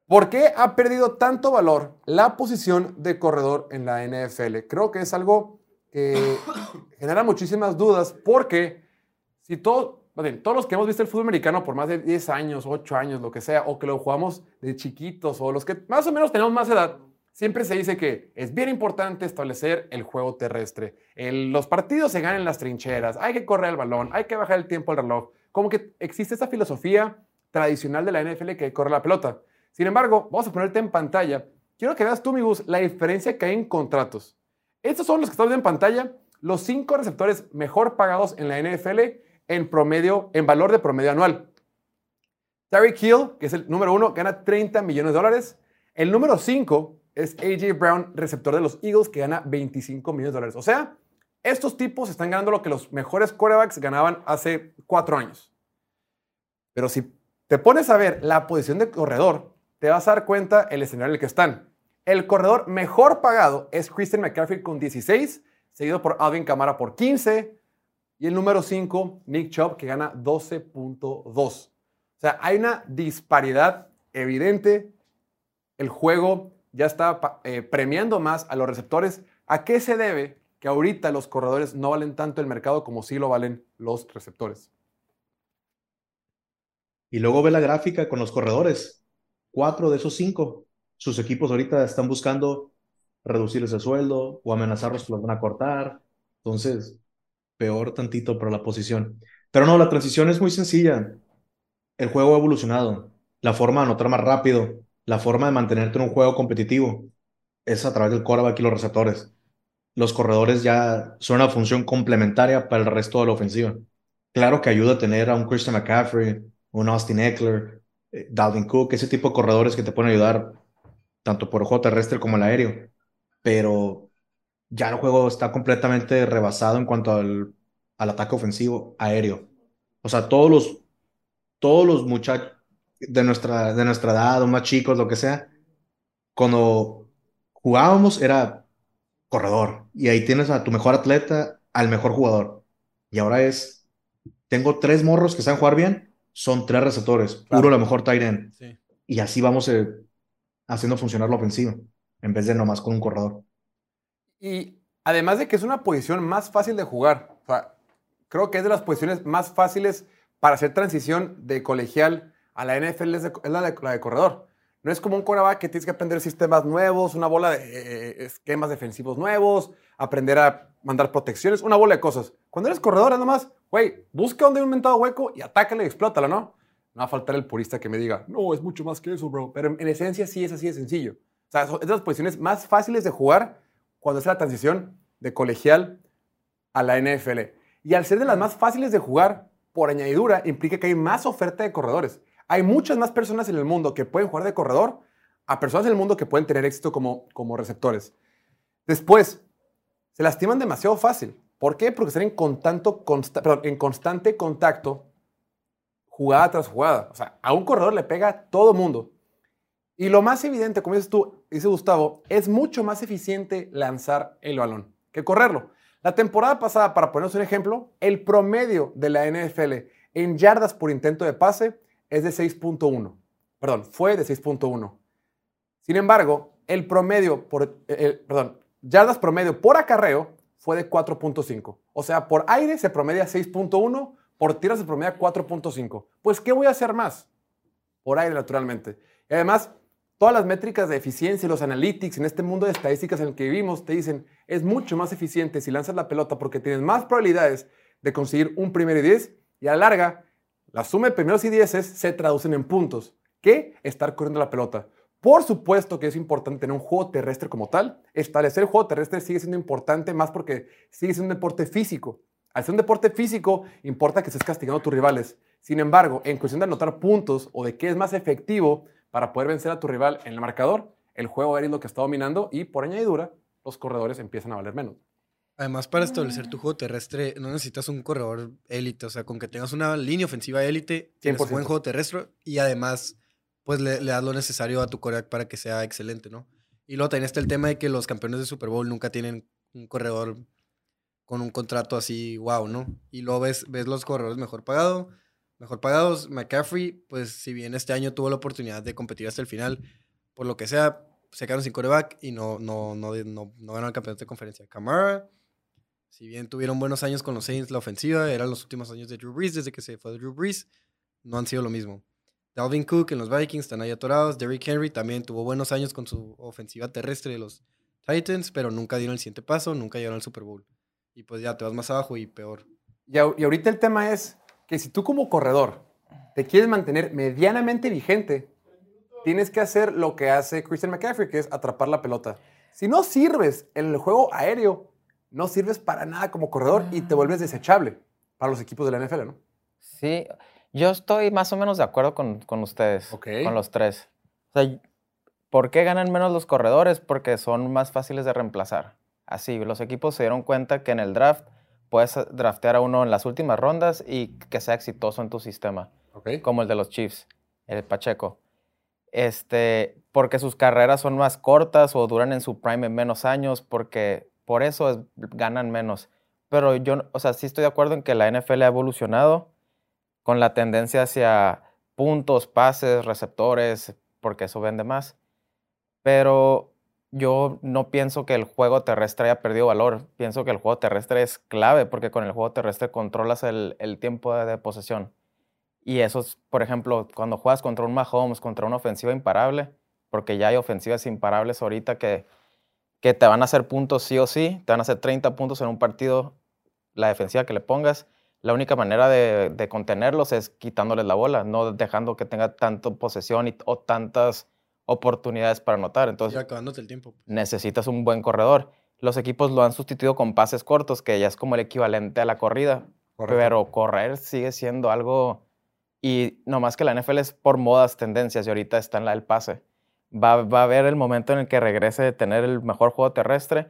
¿Por qué ha perdido tanto valor la posición de corredor en la NFL? Creo que es algo que genera muchísimas dudas porque si todo, bien, todos los que hemos visto el fútbol americano por más de 10 años, 8 años, lo que sea, o que lo jugamos de chiquitos, o los que más o menos tenemos más edad, siempre se dice que es bien importante establecer el juego terrestre. El- los partidos se ganan en las trincheras, hay que correr el balón, hay que bajar el tiempo al reloj. Como que existe esta filosofía tradicional de la NFL que corre la pelota. Sin embargo, vamos a ponerte en pantalla. Quiero que veas tú, amigos, la diferencia que hay en contratos. Estos son los que están en pantalla, los cinco receptores mejor pagados en la NFL en promedio, en valor de promedio anual. Tyreek Hill, que es el número uno, gana 30 millones de dólares. El número 5 es AJ Brown, receptor de los Eagles, que gana 25 millones de dólares. O sea, estos tipos están ganando lo que los mejores quarterbacks ganaban hace cuatro años. Pero si te pones a ver la posición de corredor, te vas a dar cuenta el escenario en el que están. El corredor mejor pagado es Christian McCaffrey con 16, seguido por Alvin Kamara por 15, y el número 5, Nick Chubb, que gana 12.2. O sea, hay una disparidad evidente el juego ya está eh, premiando más a los receptores. ¿A qué se debe que ahorita los corredores no valen tanto el mercado como sí lo valen los receptores? Y luego ve la gráfica con los corredores. Cuatro de esos cinco. Sus equipos ahorita están buscando reducirles el sueldo o amenazarlos que los van a cortar. Entonces, peor tantito para la posición. Pero no, la transición es muy sencilla. El juego ha evolucionado. La forma de anotar más rápido, la forma de mantenerte en un juego competitivo es a través del quarterback y los receptores. Los corredores ya son una función complementaria para el resto de la ofensiva. Claro que ayuda a tener a un Christian McCaffrey, un Austin Eckler, eh, Dalvin Cook, ese tipo de corredores que te pueden ayudar tanto por juego terrestre como el aéreo. Pero ya el juego está completamente rebasado en cuanto al, al ataque ofensivo aéreo. O sea, todos los, todos los muchachos de nuestra, de nuestra edad, o más chicos, lo que sea, cuando jugábamos era corredor. Y ahí tienes a tu mejor atleta, al mejor jugador. Y ahora es, tengo tres morros que saben jugar bien, son tres receptores, puro la mejor tight end. Sí. Y así vamos eh, haciendo funcionar la ofensiva, en vez de nomás con un corredor. Y además de que es una posición más fácil de jugar, o sea, creo que es de las posiciones más fáciles para hacer transición de colegial a la NFL, es, de- es la, de, la de corredor. No es como un quarterback que tienes que aprender sistemas nuevos, una bola de eh, esquemas defensivos nuevos, aprender a mandar protecciones, una bola de cosas. Cuando eres corredor, es nomás, güey, busca donde hay un mentado hueco y atácalo y explótalo, ¿no? No va a faltar el purista que me diga, no, es mucho más que eso, bro. Pero en, en esencia sí es así de sencillo. O sea, es de las posiciones más fáciles de jugar cuando es la transición de colegial a la NFL. Y al ser de las más fáciles de jugar, por añadidura, implica que hay más oferta de corredores. Hay muchas más personas en el mundo que pueden jugar de corredor a personas en el mundo que pueden tener éxito como, como receptores. Después, se lastiman demasiado fácil. ¿Por qué? Porque están en, perdón, en constante contacto jugada tras jugada. O sea, a un corredor le pega todo mundo. Y lo más evidente, como dices tú, dice Gustavo, es mucho más eficiente lanzar el balón que correrlo. La temporada pasada, para ponernos un ejemplo, el promedio de la NFL en yardas por intento de pase es de 6.1. Perdón, fue de 6.1. Sin embargo, el promedio por, eh, el- perdón, yardas promedio por acarreo fue de 4.5. O sea, por aire se promedia 6.1, por tierra se promedia 4.5. Pues, ¿qué voy a hacer más? Por aire, naturalmente. Y además, todas las métricas de eficiencia y los analytics en este mundo de estadísticas en el que vivimos te dicen, es mucho más eficiente si lanzas la pelota porque tienes más probabilidades de conseguir un primero y 10 y a la larga, la suma de primeros y dieces se traducen en puntos que estar corriendo la pelota. Por supuesto que es importante tener un juego terrestre como tal. Establecer el juego terrestre sigue siendo importante más porque sigue siendo un deporte físico. Al ser un deporte físico, importa que estés castigando a tus rivales. Sin embargo, en cuestión de anotar puntos o de qué es más efectivo para poder vencer a tu rival en el marcador, el juego aéreo es lo que está dominando y por añadidura, los corredores empiezan a valer menos. Además, para establecer tu juego terrestre, no necesitas un corredor élite. O sea, con que tengas una línea ofensiva élite, tienes 100%. buen juego terrestre y además, pues le, das lo necesario a tu coreback para que sea excelente, ¿no? Y luego también está el tema de que los campeones de Super Bowl nunca tienen un corredor con un contrato así, wow, ¿no? Y luego ves, ves los corredores mejor pagados, mejor pagados. McCaffrey, pues si bien este año tuvo la oportunidad de competir hasta el final, por lo que sea, se quedaron sin coreback y no, no, no, no, no ganaron el campeonato de conferencia. Camara, si bien tuvieron buenos años con los Saints, la ofensiva, eran los últimos años de Drew Brees, desde que se fue Drew Brees, no han sido lo mismo. Dalvin Cook en los Vikings están ahí atorados. Derrick Henry también tuvo buenos años con su ofensiva terrestre de los Titans, pero nunca dieron el siguiente paso, nunca llegaron al Super Bowl. Y pues ya te vas más abajo y peor. Y, y ahorita el tema es que si tú como corredor te quieres mantener medianamente vigente, tienes que hacer lo que hace Christian McCaffrey, que es atrapar la pelota. Si no sirves en el juego aéreo, no sirves para nada como corredor y te vuelves desechable para los equipos de la NFL, ¿no? Sí, yo estoy más o menos de acuerdo con, con ustedes, con los tres. O sea, ¿por qué ganan menos los corredores? Porque son más fáciles de reemplazar. Así, los equipos se dieron cuenta que en el draft puedes eh, draftear a uno en las últimas rondas y que sea exitoso en tu sistema, como el de los Chiefs, el Pacheco. Este, porque sus carreras son más cortas o duran en su prime en menos años, porque por eso es- ganan menos. Pero yo, o sea, sí estoy de acuerdo en que la NFL ha evolucionado con la tendencia hacia puntos, pases, receptores, porque eso vende más. pero yo no pienso que el juego terrestre haya perdido valor. Pienso que el juego terrestre es clave porque con el juego terrestre controlas el, el tiempo de, posesión. Y eso es, por ejemplo, cuando juegas contra un Mahomes, contra una ofensiva imparable, porque ya hay ofensivas imparables ahorita que, que te van a hacer puntos sí o sí, te van a hacer 30 puntos en un partido, la defensiva que le pongas. La única manera de, de contenerlos es quitándoles la bola, no dejando que tenga tanta posesión y, o tantas oportunidades para anotar. Entonces, acabándote el tiempo. necesitas un buen corredor. Los equipos lo han sustituido con pases cortos, que ya es como el equivalente a la corrida. Correcto. Pero correr sigue siendo algo. Y nomás que la NFL es por modas, tendencias, y ahorita está en la del pase. Va, va a haber el momento en el que regrese de tener el mejor juego terrestre,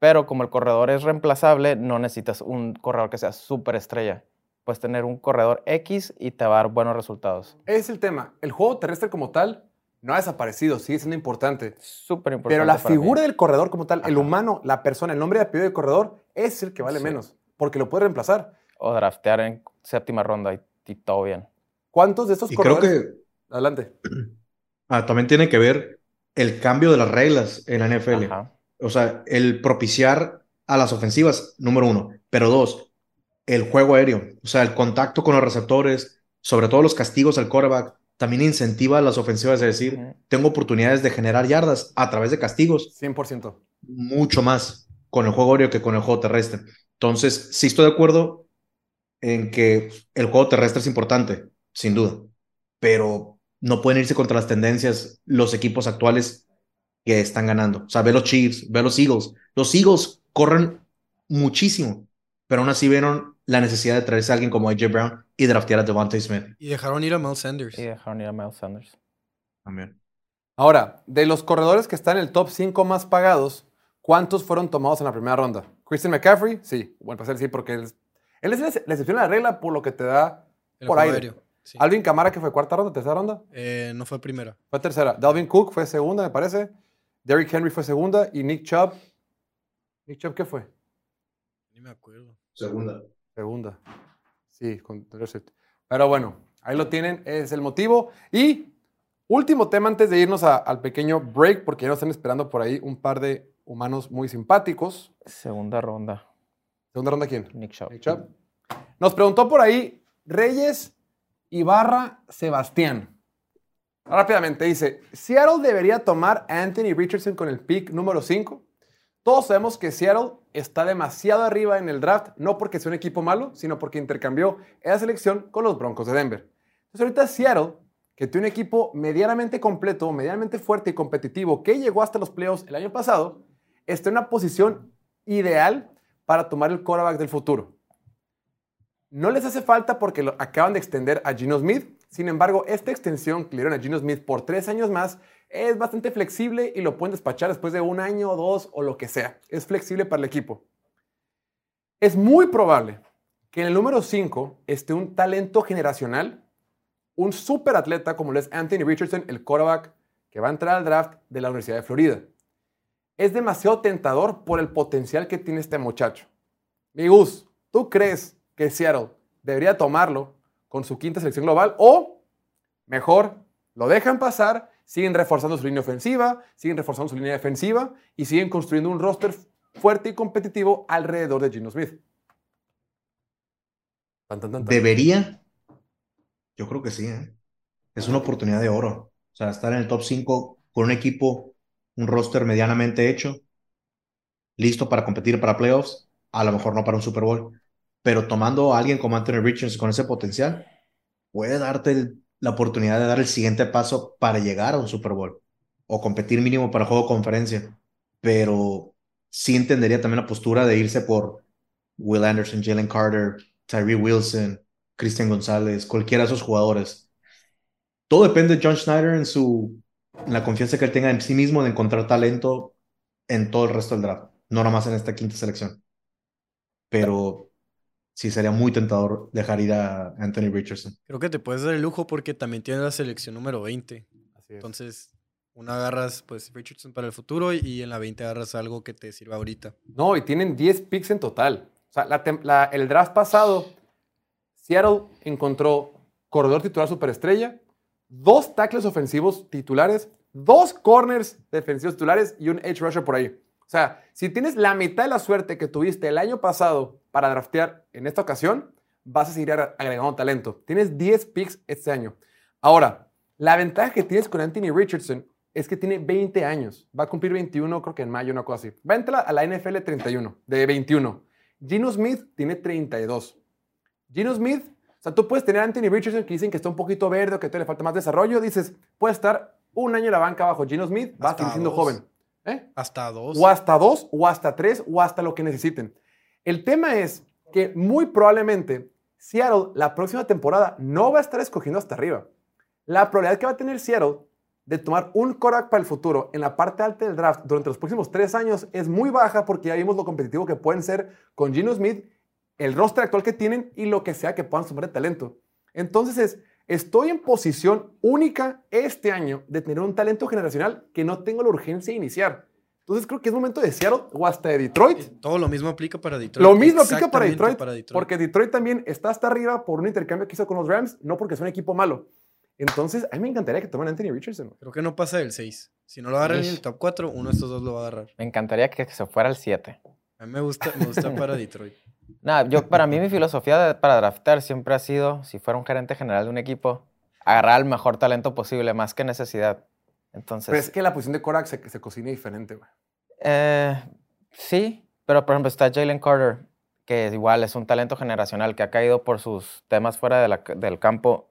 pero como el corredor es reemplazable, no necesitas un corredor que sea súper estrella. Puedes tener un corredor X y te va a dar buenos resultados. Es el tema. El juego terrestre como tal no ha desaparecido, sigue siendo importante. Súper importante. Pero la mí. figura del corredor como tal, el humano, la persona, el nombre y apellido del corredor, es el que vale Sí. menos, porque lo puede reemplazar. O draftear en séptima ronda y, y todo bien. ¿Cuántos de estos Y creo corredores? que Adelante. ah, también tiene que ver el cambio de las reglas en la NFL. Ajá. O sea, el propiciar a las ofensivas, número uno. Pero dos, el juego aéreo. O sea, el contacto con los receptores, sobre todo los castigos al quarterback, también incentiva a las ofensivas de decir, tengo oportunidades de generar yardas a través de castigos, 100%. mucho más con el juego aéreo que con el juego terrestre. Entonces, sí estoy de acuerdo en que el juego terrestre es importante, sin duda, pero no pueden irse contra las tendencias los equipos actuales que están ganando. O sea, ve los Chiefs, ve los Eagles. Los Eagles corren muchísimo, pero aún así vieron la necesidad de traerse a alguien como AJ Brown y draftear a Devontae Smith. Y dejaron ir a Miles Sanders. Y dejaron ir a Miles Sanders. También. Ahora, de los corredores que están en el top 5 más pagados, ¿cuántos fueron tomados en la primera ronda? Christian McCaffrey, sí. Bueno, pues él sí, porque él, él es la ex- la excepción a la regla por lo que te da El por aire. aéreo, sí. Alvin Camara, que fue cuarta ronda, tercera ronda, Eh, no fue primera. fue tercera. Dalvin Cook fue segunda, me parece. Derrick Henry fue segunda y Nick Chubb. ¿Nick Chubb qué fue? Ni me acuerdo. Segunda. Segunda. Sí, con. Pero bueno, ahí lo tienen, es el motivo. Y último tema antes de irnos a- al pequeño break, porque ya nos están esperando por ahí un par de humanos muy simpáticos. Segunda ronda. Segunda ronda, ¿quién? Nick Chubb. Nick Chubb. Nos preguntó por ahí Reyes Ibarra Sebastián. Rápidamente dice, Seattle debería tomar a Anthony Richardson con el pick número 5. Todos sabemos que Seattle está demasiado arriba en el draft, no porque sea un equipo malo, sino porque intercambió esa selección con los Broncos de Denver. Entonces ahorita Seattle, que tiene un equipo medianamente completo, medianamente fuerte y competitivo, que llegó hasta los playoffs el año pasado, está en una posición ideal para tomar el quarterback del futuro. No les hace falta porque lo acaban de extender a Gino Smith. Sin embargo, esta extensión que le dieron a Gino Smith por tres años más es bastante flexible y lo pueden despachar después de un año o dos o lo que sea. Es flexible para el equipo. Es muy probable que en el número 5 esté un talento generacional, un super atleta como lo es Anthony Richardson, el quarterback que va a entrar al draft de la Universidad de Florida. Es demasiado tentador por el potencial que tiene este muchacho. Mi Gus, ¿tú crees que Seattle debería tomarlo con su quinta selección global o mejor lo dejan pasar, siguen reforzando su línea ofensiva, siguen reforzando su línea defensiva y siguen construyendo un roster fuerte y competitivo alrededor de Gino Smith? ¿Debería? Yo creo que sí, ¿eh? Es una oportunidad de oro. O sea, estar en el top 5 con un equipo, un roster medianamente hecho, listo para competir para playoffs, a lo mejor no para un Super Bowl, pero tomando a alguien como Anthony Richards con ese potencial, puede darte el- la oportunidad de dar el siguiente paso para llegar a un Super Bowl o competir mínimo para juego de conferencia. Pero sí entendería también la postura de irse por Will Anderson, Jalen Carter, Tyree Wilson, Christian González, cualquiera de esos jugadores. Todo depende de John Schneider en su en la confianza que él tenga en sí mismo de encontrar talento en todo el resto del draft, no nada más en esta quinta selección. Pero sí sería muy tentador dejar ir a Anthony Richardson. Creo que te puedes dar el lujo porque también tienes la selección número 20. Así es. Entonces, una agarras pues Richardson para el futuro y en la 20 agarras algo que te sirva ahorita. No, y tienen 10 picks en total. O sea, la tem- la- el draft pasado, Seattle encontró corredor titular superestrella, dos tackles ofensivos titulares, dos corners defensivos titulares y un edge rusher por ahí. O sea, si tienes la mitad de la suerte que tuviste el año pasado para draftear en esta ocasión, vas a seguir agregando talento. Tienes 10 picks este año. Ahora, la ventaja que tienes con Anthony Richardson es que tiene 20 años. Va a cumplir 21, creo que en mayo, una cosa así. Va a entrar a la NFL 31, de 21. Gino Smith tiene 32. Gino Smith, o sea, tú puedes tener a Anthony Richardson que dicen que está un poquito verde o que todavía le falta más desarrollo. Dices, puede estar un año en la banca bajo Gino Smith, va a seguir siendo joven. ¿Eh? Hasta dos. O hasta dos, o hasta tres, o hasta lo que necesiten. El tema es que muy probablemente Seattle la próxima temporada no va a estar escogiendo hasta arriba. La probabilidad que va a tener Seattle de tomar un Korak para el futuro en la parte alta del draft durante los próximos tres años es muy baja porque ya vimos lo competitivo que pueden ser con Gino Smith, el roster actual que tienen y lo que sea que puedan sumar de talento. Entonces es, estoy en posición única este año de tener un talento generacional que no tengo la urgencia de iniciar. Entonces creo que es momento de Seattle o hasta de Detroit. Todo lo mismo aplica para Detroit. Lo mismo aplica para Exactamente Detroit, porque Detroit también está hasta arriba por un intercambio que hizo con los Rams, no porque es un equipo malo. Entonces, a mí me encantaría que tomen a Anthony Richardson. Creo que no pasa del 6. Si no lo agarran en el top 4, uno de estos dos lo va a agarrar. Me encantaría que se fuera al 7. A mí me gusta, me gusta para Detroit. Nada, yo, para mí mi filosofía de- para draftar siempre ha sido, si fuera un gerente general de un equipo, agarrar el mejor talento posible, más que necesidad. Entonces, Pero es que la posición de Korak se, se cocina diferente, güey. eh, sí, pero por ejemplo está Jalen Carter, que igual es un talento generacional que ha caído por sus temas fuera de la- del campo.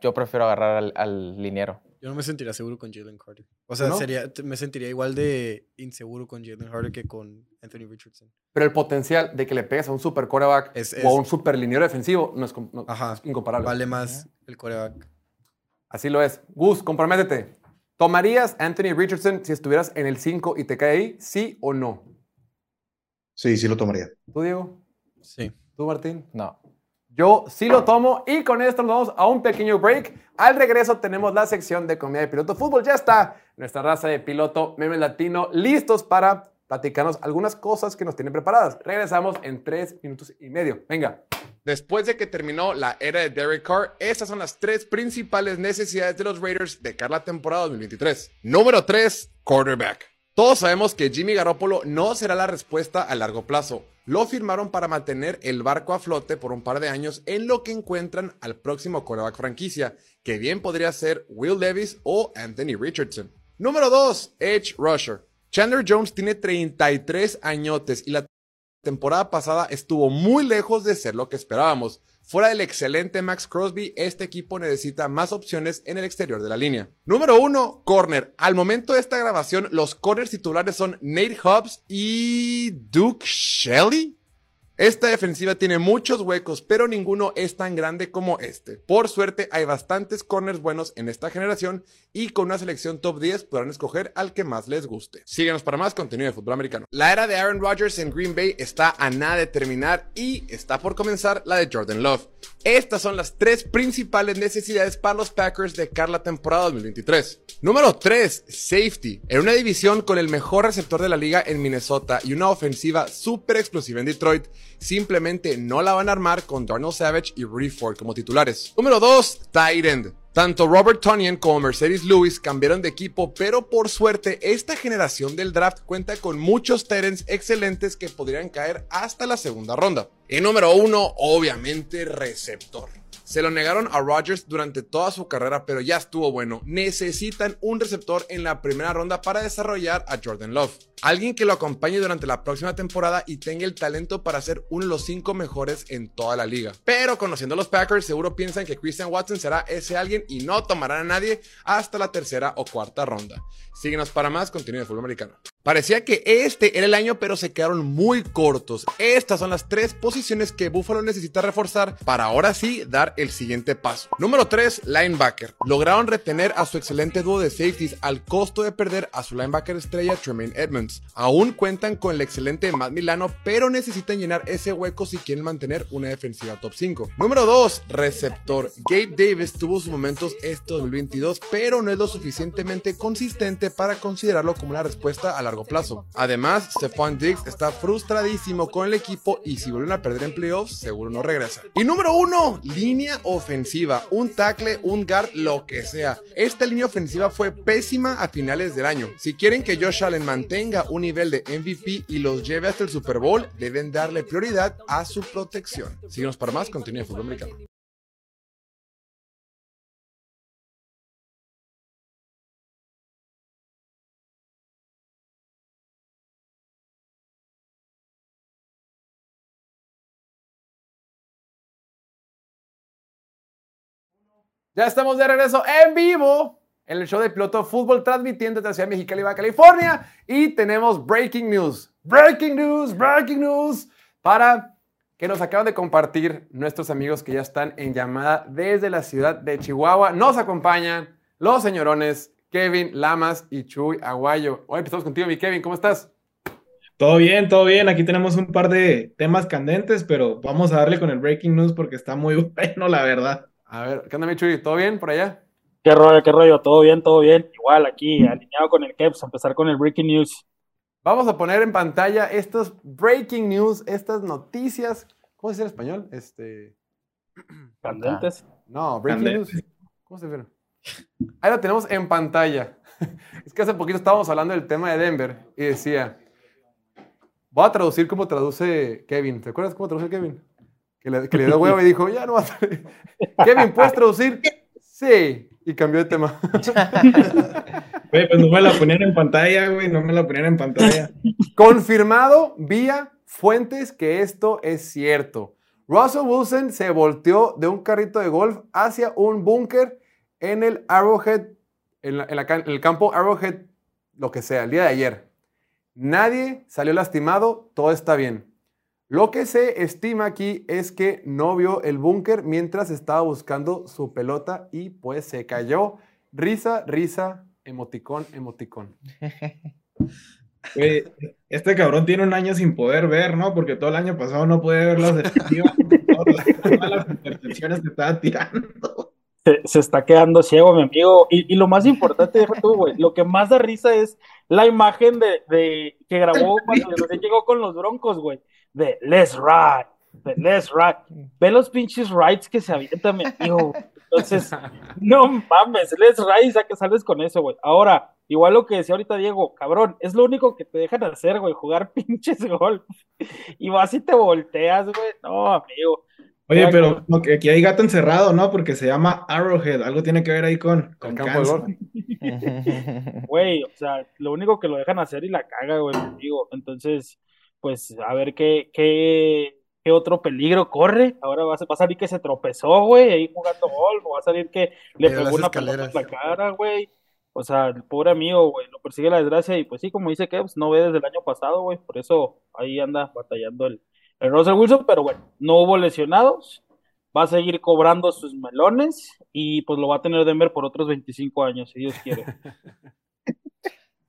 Yo prefiero agarrar al, al liniero. Yo no me sentiría seguro con Jalen Carter. O sea, ¿No? sería, me sentiría igual de inseguro con Jalen Carter que con Anthony Richardson. Pero el potencial de que le pegues a un super quarterback Es- o a un super liniero defensivo no es, no- Ajá. es incomparable. Vale más el coreback. Así lo es. Gus, comprométete. ¿Tomarías Anthony Richardson si estuvieras en el 5 y te cae ahí? ¿Sí o no? Sí, sí lo tomaría. ¿Tú, Diego? Sí. ¿Tú, Martín? No. Yo sí lo tomo y con esto nos vamos a un pequeño break. Al regreso tenemos la sección de comida de piloto fútbol. Ya está nuestra raza de piloto meme latino listos para platicarnos algunas cosas que nos tienen preparadas. Regresamos en tres minutos y medio. Venga. Después de que terminó la era de Derek Carr, estas son las tres principales necesidades de los Raiders de cara a la temporada 2023. Número 3, quarterback. Todos sabemos que Jimmy Garoppolo no será la respuesta a largo plazo. Lo firmaron para mantener el barco a flote por un par de años en lo que encuentran al próximo quarterback franquicia, que bien podría ser Will Levis o Anthony Richardson. Número 2, Edge Rusher. Chandler Jones tiene 33 añotes y la temporada pasada estuvo muy lejos de ser lo que esperábamos. Fuera del excelente Max Crosby, este equipo necesita más opciones en el exterior de la línea. Número 1, corner. Al momento de esta grabación, los corners titulares son Nate Hobbs y Duke Shelley. Esta defensiva tiene muchos huecos, pero ninguno es tan grande como este. Por suerte, hay bastantes corners buenos en esta generación y con una selección top 10 podrán escoger al que más les guste. Síguenos para más contenido de fútbol americano. La era de Aaron Rodgers en Green Bay está a nada de terminar y está por comenzar la de Jordan Love. Estas son las tres principales necesidades para los Packers de cara a la temporada 2023. Número 3, safety. En una división con el mejor receptor de la liga en Minnesota y una ofensiva súper explosiva en Detroit, simplemente no la van a armar con Darnell Savage y Rudy Ford como titulares. Número 2, tight end. Tanto Robert Tonyan como Mercedes Lewis cambiaron de equipo, pero por suerte esta generación del draft cuenta con muchos Tyrants excelentes que podrían caer hasta la segunda ronda. Y número uno, obviamente, receptor. Se lo negaron a Rodgers durante toda su carrera, pero ya estuvo bueno. Necesitan un receptor en la primera ronda para desarrollar a Jordan Love. Alguien que lo acompañe durante la próxima temporada y tenga el talento para ser uno de los cinco mejores en toda la liga. Pero conociendo a los Packers, seguro piensan que Christian Watson será ese alguien y no tomarán a nadie hasta la tercera o cuarta ronda. Síguenos para más contenido de fútbol americano. Parecía que este era el año, pero se quedaron muy cortos. Estas son las tres posiciones que Buffalo necesita reforzar para ahora sí dar el siguiente paso. Número 3, linebacker. Lograron retener a su excelente dúo de safeties al costo de perder a su linebacker estrella Tremaine Edmonds. Aún cuentan con el excelente Matt Milano, pero necesitan llenar ese hueco si quieren mantener una defensiva top 5. Número 2, receptor. Gabe Davis tuvo sus momentos este 2022, pero no es lo suficientemente consistente para considerarlo como una respuesta a largo plazo. Además, Stephon Diggs está frustradísimo con el equipo y si vuelven a perder en playoffs, seguro no regresa. Y número 1, línea ofensiva. Un tackle, un guard, lo que sea. Esta línea ofensiva fue pésima a finales del año. Si quieren que Josh Allen mantenga un nivel de MVP y los lleve hasta el Super Bowl, deben darle prioridad a su protección. Síguenos para más contenido de fútbol americano. Ya estamos de regreso en vivo en el show de piloto fútbol transmitiendo desde la ciudad de Mexicali, Baja California. Y tenemos breaking news. Breaking news, breaking news. Para que nos acaban de compartir nuestros amigos que ya están en llamada desde la ciudad de Chihuahua. Nos acompañan los señorones Kevin Lamas y Chuy Aguayo. Hoy empezamos contigo, mi Kevin. ¿Cómo estás? Todo bien, todo bien. Aquí tenemos un par de temas candentes, pero vamos a darle con el breaking news porque está muy bueno, la verdad. A ver, ¿qué onda, mi Chuy? ¿Todo bien por allá? ¿Qué rollo, qué rollo? Todo bien, todo bien. Igual aquí, alineado con el Keps, empezar con el breaking news. Vamos a poner en pantalla estos breaking news, estas noticias. ¿Cómo se dice en español? Este. Candentes. No, breaking Candentes. news. ¿Cómo se dice? Ahí lo tenemos en pantalla. Es que hace poquito estábamos hablando del tema de Denver y decía. Voy a traducir como traduce Kevin. ¿Te acuerdas cómo traduce Kevin? Que le, que le dio huevo y dijo, ya no va a traducir. Kevin, ¿puedes traducir? Sí. Y cambió de tema. Güey, pues no me la ponían en pantalla, güey, no me la ponían en pantalla. Confirmado vía fuentes que esto es cierto. Russell Wilson se volteó de un carrito de golf hacia un búnker en el Arrowhead, en, la- en la ca- en el campo Arrowhead, lo que sea, el día de ayer. Nadie salió lastimado, todo está bien. Lo que se estima aquí es que no vio el búnker mientras estaba buscando su pelota y pues se cayó. Risa, risa, emoticón, emoticón. Este cabrón tiene un año sin poder ver, ¿no? Porque todo el año pasado no puede ver las defensivas, todas las- intercepciones que estaba tirando. Se, se está quedando ciego, mi amigo. Y, y lo más importante, tú, güey, lo que más da risa es la imagen de, de que grabó cuando recién llegó con los broncos, güey. De Let's Ride, de Let's Ride. Ve los pinches rides que se avientan, mi amigo. Entonces, no mames, Let's Ride, y que sales con eso, güey. Ahora, igual lo que decía ahorita Diego, cabrón, es lo único que te dejan hacer, güey, jugar pinches golf. Y vas y te volteas, güey. No, amigo. Oye, Ya, pero que aquí hay gato encerrado, ¿no? Porque se llama Arrowhead, algo tiene que ver ahí con, con campo de Kansas. golf. Güey, o sea, lo único que lo dejan hacer y la caga, güey, digo. Entonces, pues, a ver qué, qué, qué otro peligro corre. Ahora va a, va a salir que se tropezó, güey, ahí jugando golf, o va a salir que le pegó una pelota en la cara, güey. O sea, el pobre amigo, güey, lo persigue la desgracia y pues sí, como dice Kevs, no ve desde el año pasado, güey, por eso ahí anda batallando el, el Russell Wilson, pero bueno, no hubo lesionados, va a seguir cobrando sus melones y pues lo va a tener Denver por otros 25 años, si Dios quiere.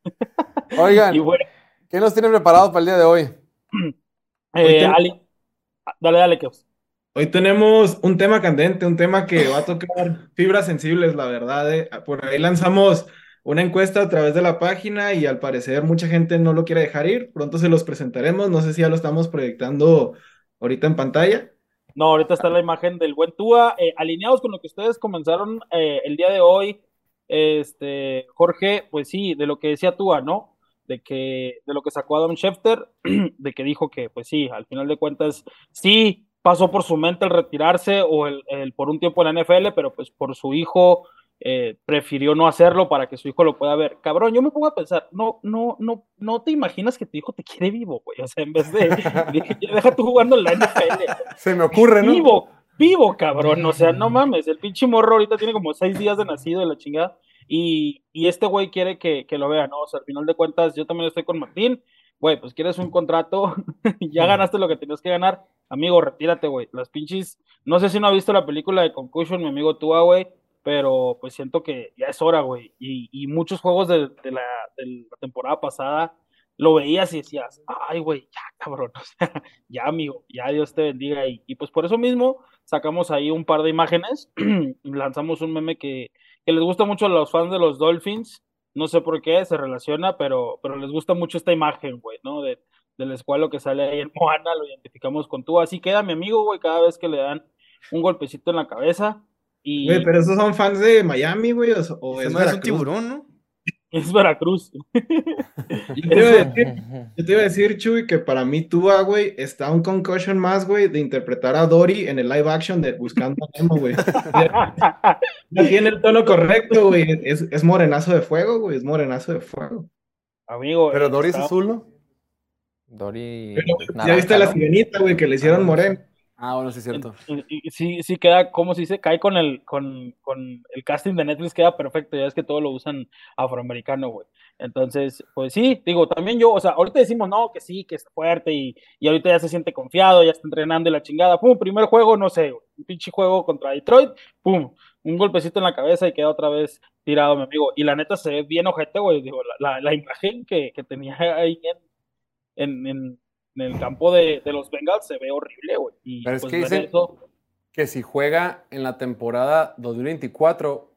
Oigan, bueno, ¿qué nos tienen preparados para el día de hoy? eh, ten- Ali, dale, dale. Hoy tenemos un tema candente, un tema que va a tocar fibras sensibles, la verdad. eh. Por ahí lanzamos una encuesta a través de la página y al parecer mucha gente no lo quiere dejar ir. Pronto se los presentaremos. No sé si ya lo estamos proyectando ahorita en pantalla. No, ahorita está la imagen del buen Tua. Eh, alineados con lo que ustedes comenzaron eh, el día de hoy, este, Jorge, pues sí, de lo que decía Tua, ¿no? De que, de lo que sacó Adam Schefter, de que dijo que, pues sí, al final de cuentas, sí pasó por su mente el retirarse o el, el por un tiempo en la NFL, pero pues por su hijo eh, prefirió no hacerlo para que su hijo lo pueda ver. Cabrón, yo me pongo a pensar, no, no, no, no te imaginas que tu hijo te quiere vivo, güey. O sea, en vez de, de- deja tú jugando en la NFL. Se me ocurre, ¿no? Vivo, vivo, cabrón. O sea, no mames. El pinche morro ahorita tiene como seis días de nacido de la chingada. Y, y este güey quiere que, que lo vea, ¿no? O sea, al final de cuentas, yo también estoy con Martín. Güey, pues quieres un contrato, ya ganaste lo que tenías que ganar. Amigo, retírate, güey. Las pinches. No sé si no ha visto la película de Concussion, mi amigo Tua, güey. Pero pues siento que ya es hora, güey. Y, y muchos juegos de, de la, de la temporada pasada lo veías y decías, ay, güey, ya, cabrón, o sea, ya, amigo, ya Dios te bendiga. Y, y pues por eso mismo sacamos ahí un par de imágenes, lanzamos un meme que, que les gusta mucho a los fans de los Dolphins, no sé por qué, se relaciona, pero, pero les gusta mucho esta imagen, güey, ¿no? De, del escualo que sale ahí en Moana, lo identificamos con tú. Así queda mi amigo, güey, cada vez que le dan un golpecito en la cabeza. Y Güey, pero esos son fans de Miami, güey, o, es es un tiburón, ¿no? Es Veracruz. Yo te, iba a decir, yo te iba a decir, Chuy, que para mí Tua, güey, está un concussion más, güey, de interpretar a Dory en el live action de Buscando a Nemo, güey. Ya tiene el tono correcto, güey. Es, es morenazo de fuego, güey, es morenazo de fuego. Amigo, Pero eh, Dory es azul, ¿no? Dory. Pero, ya viste la ¿no? sirenita, güey, que le hicieron moreno. Ah, bueno, sí es cierto. Sí, sí queda, ¿cómo se dice? Cae con el, con, con el casting de Netflix, queda perfecto, ya es que todo lo usan afroamericano, güey. Entonces, pues sí, digo, también yo, o sea, ahorita decimos, no, que sí, que es fuerte y, y ahorita ya se siente confiado, ya está entrenando y la chingada, pum, primer juego, no sé, un pinche juego contra Detroit, pum, un golpecito en la cabeza y queda otra vez tirado, mi amigo. Y la neta se ve bien ojete, güey, digo, la, la, la imagen que, que tenía ahí en, en, en, en el campo de, de los Bengals se ve horrible, güey. Y Pero es pues que dicen eso- que si juega en la temporada 2024,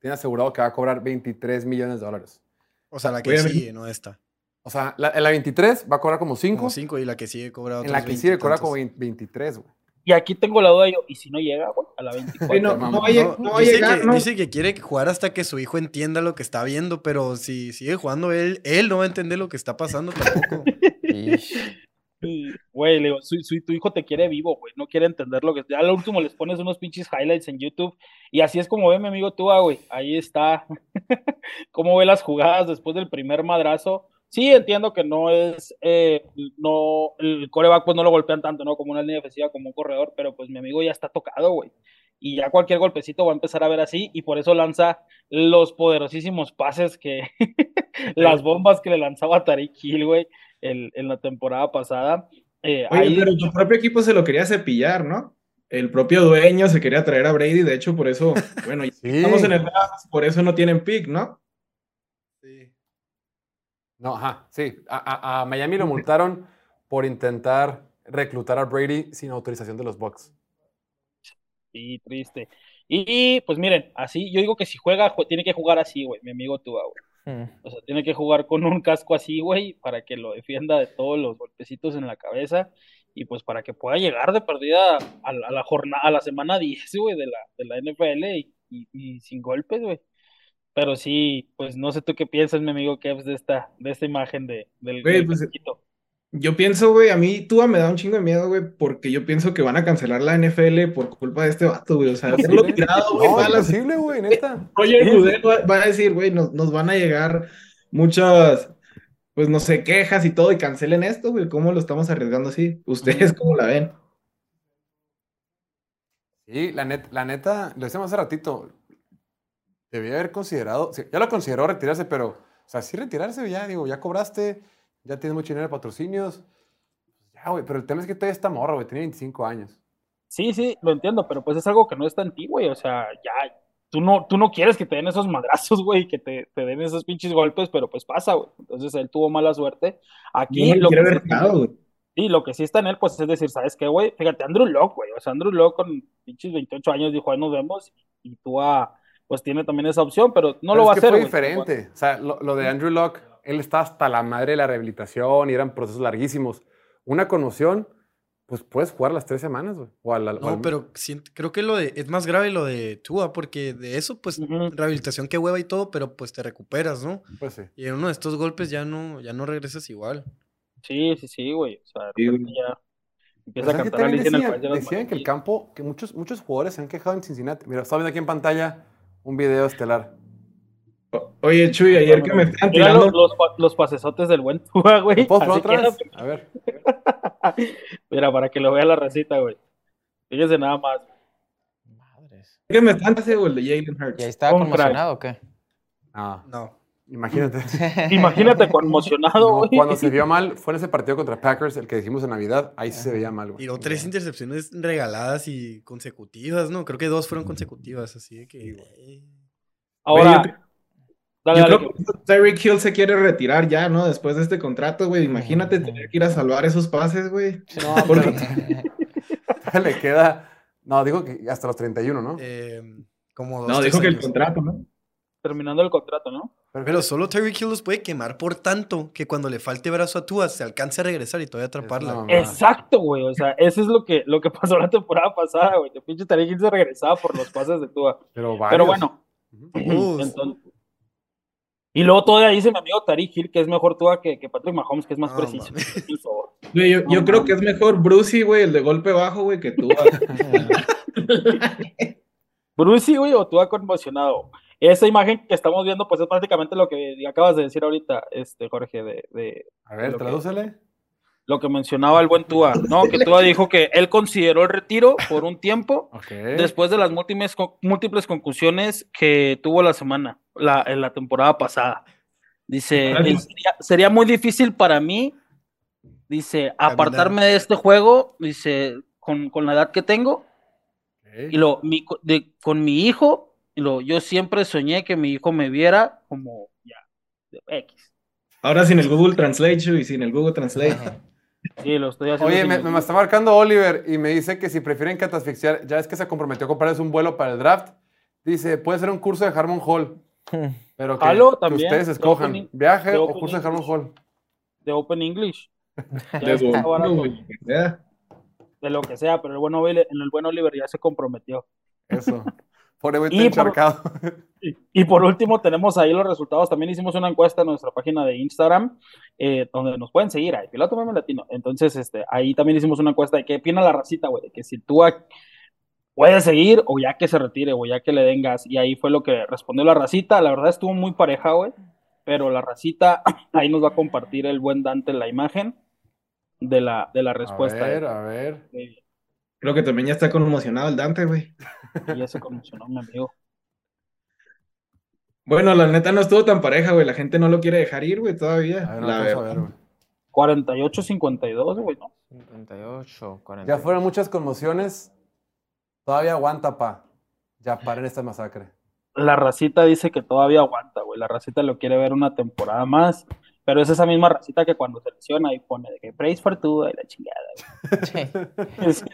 tiene asegurado que va a cobrar 23 millones de dólares. O sea, la que Obviamente. sigue, no esta. O sea, la- en la 23 va a cobrar como 5. Como 5 y la que sigue cobra otros En la que 20 sigue cobra como 20 23, güey. Y aquí tengo la duda yo, ¿y si no llega, güey, a la 24? Güey, no, no va a lleg- no va a dice, llegar, que, ¿no? dice que quiere jugar hasta que su hijo entienda lo que está viendo, pero si sigue jugando él, él no va a entender lo que está pasando tampoco. Güey, le digo, su, su- tu hijo te quiere vivo, güey, no quiere entender lo que... Ya al último les pones unos pinches highlights en YouTube y así es como ve mi amigo Tua, güey, ahí está, cómo ve las jugadas después del primer madrazo. Sí, entiendo que no es, eh, no, el coreback pues no lo golpean tanto, ¿no? Como una línea defensiva, como un corredor, pero pues mi amigo ya está tocado, güey. Y ya cualquier golpecito va a empezar a ver así y por eso lanza los poderosísimos pases que, las bombas que le lanzaba Tariq Hill, güey, el- en la temporada pasada. Eh, Oye, ahí- pero tu propio equipo se lo quería cepillar, ¿no? El propio dueño se quería traer a Brady, de hecho, por eso, bueno, Sí. estamos en el draft, por eso no tienen pick, ¿no? No, ajá, sí. A, a- a Miami lo multaron por intentar reclutar a Brady sin autorización de los Bucks. Sí, triste. Y, pues miren, así, yo digo que si juega, jue- tiene que jugar así, güey, mi amigo Tua, güey. Mm. O sea, tiene que jugar con un casco así, güey, para que lo defienda de todos los golpecitos en la cabeza y pues para que pueda llegar de perdida a la, a la jornada, a la semana 10, güey, de la, de la NFL y, y- y sin golpes, güey. Pero sí, pues no sé tú qué piensas, mi amigo Kevs, de esta, de esta imagen de, del, Güey, del pues. Yo pienso, güey, a mí Tua me da un chingo de miedo, güey, porque yo pienso que van a cancelar la NFL por culpa de este vato, güey. O sea, haberlo tirado, güey, No, las- imposible, güey, neta. Roger Goodell va, va a decir, güey, nos, nos van a llegar muchas, pues no sé, quejas y todo, y cancelen esto, güey. ¿Cómo lo estamos arriesgando así? ¿Ustedes cómo la ven? Sí, la, net- la neta, lo decíamos hace ratito, debía haber considerado, sí, ya lo consideró retirarse, pero, o sea, sí retirarse, ya, digo, ya cobraste, ya tienes mucho dinero de patrocinios, ya, güey, pero el tema es que todavía está morro, güey, tiene 25 años. Sí, sí, lo entiendo, pero pues es algo que no está en ti, güey. O sea, ya, tú no, tú no quieres que te den esos madrazos, güey, que te, te den esos pinches golpes, pero pues pasa, güey. Entonces él tuvo mala suerte. Aquí no lo que tirado, güey. Sí, lo que sí está en él, pues es decir, ¿sabes qué, güey? Fíjate, Andrew Locke, güey. O sea, Andrew Locke con pinches 28 años dijo, ahí nos vemos. Y tú, pues tiene también esa opción, pero no Pero lo es va a que hacer, fue güey. diferente, o sea, lo, lo de Andrew Locke, él está hasta la madre de la rehabilitación y eran procesos larguísimos. Una conmoción, pues puedes jugar las tres semanas, güey, o al- o No, al- pero siento- creo que lo de, es más grave lo de Tua, porque de eso, pues, Ujú. rehabilitación que hueva y todo, pero pues te recuperas, ¿no? Pues sí. Y en uno de estos golpes ya no, ya no regresas igual. Sí, sí, sí, güey. O sea, Sí, güey. ya empieza a ¿sabes qué cantar en el decían? País de las Decían que el campo, que muchos, muchos jugadores se han quejado en Cincinnati. Mira, estaba viendo aquí en pantalla un video estelar. Oye, Chuy, ayer que me estaban Mira los, pasesotes del buen Tua, güey. ¿Lo puedo otra? A ver. Mira, para que lo vea la recita, güey. Fíjese nada más. Madres. que me están haciendo el de Jalen ¿Y ahí Hurts. estaba crack. conmocionado o qué? No, No. imagínate. Imagínate conmocionado, No, güey. cuando se vio mal fue en ese partido contra Packers, el que dijimos en Navidad. Ahí sí se veía mal, güey. Tiró tres intercepciones regaladas y consecutivas, ¿no? Creo que dos fueron consecutivas, así de que... eh, Ahora, Güey, Dale, Yo dale, creo que Tyreek Hill se quiere retirar ya, ¿no? Después de este contrato, güey. Imagínate tener que ir a salvar esos pases, güey. No, Porque- pero le queda. No, digo que hasta los 31, ¿no? Eh, como dos, No, dijo que el contrato, ¿no? terminando el contrato, ¿no? Pero solo Tyreek Hill los puede quemar por tanto que cuando le falte brazo a Tua se alcance a regresar y todavía atraparla. Exacto, güey. O sea, eso es lo que, lo que pasó la temporada pasada, güey. Que pinche Tariq Hill se regresaba por los pases de Tua. Pero, bueno. Uh, entonces- y luego todavía dice mi amigo Tariq Hill que es mejor Tua que, que Patrick Mahomes, que es más No, preciso. Güey, yo, yo creo que es mejor Brucey, güey, el de golpe bajo, güey, que tú. Brucey, güey, o Tua conmocionado. Esa imagen que estamos viendo, pues es prácticamente lo que acabas de decir ahorita, este, Jorge, de, de A ver, que- tradúcele. Lo que mencionaba el buen Tua, ¿no? Que Tua dijo que él consideró el retiro por un tiempo después de las múltiples, múltiples conclusiones que tuvo la semana, la, en la temporada pasada. Dice, Claro. "Eh, sería, sería muy difícil para mí, dice, apartarme de este juego, dice, con, con la edad que tengo, y lo, mi, co- de, con mi hijo, y lo, yo siempre soñé que mi hijo me viera como, ya, X. Ahora sin el Google Translate, y sin el Google Translate. Sí, lo estoy haciendo. Oye, me, está marcando Oliver y me dice que si prefieren catasfixiar, ya es que se comprometió a comprarles un vuelo para el draft. Dice, puede ser un curso de Harmon Hall. Pero que, ustedes de escojan. opening- ¿Viaje o curso de Harmon Hall? de Open English. De lo que sea, pero el buen Oliver, en el buen Oliver ya se comprometió. Eso. Y por- encharcado. Y, y por último, tenemos ahí los resultados. También hicimos una encuesta en nuestra página de Instagram, eh, donde nos pueden seguir, ahí, Piloto Meme Latino. Entonces, este, ahí también hicimos una encuesta de qué opina la racita, güey, de que si tú puede seguir o ya que se retire o ya que le den gas. Y ahí fue lo que respondió la racita. La verdad estuvo muy pareja, güey. Pero la racita, ahí nos va a compartir el buen Dante la imagen de la, de la respuesta. A ver, a ver. Eh, Creo que también ya está conmocionado el Dante, güey. y ya se conmocionó mi amigo. Bueno, la neta no estuvo tan pareja, güey. La gente no lo quiere dejar ir, güey, A todavía. ver, no La a ver, güey. 48-52, güey, ¿no? 58, 40. Ya fueron muchas conmociones. Todavía aguanta, pa. Ya paren esta masacre. La racita dice que todavía aguanta, güey. La racita lo quiere ver una temporada más. Pero es esa misma racita que cuando se lesiona y pone de que praise for tu y la chingada. güey. Es-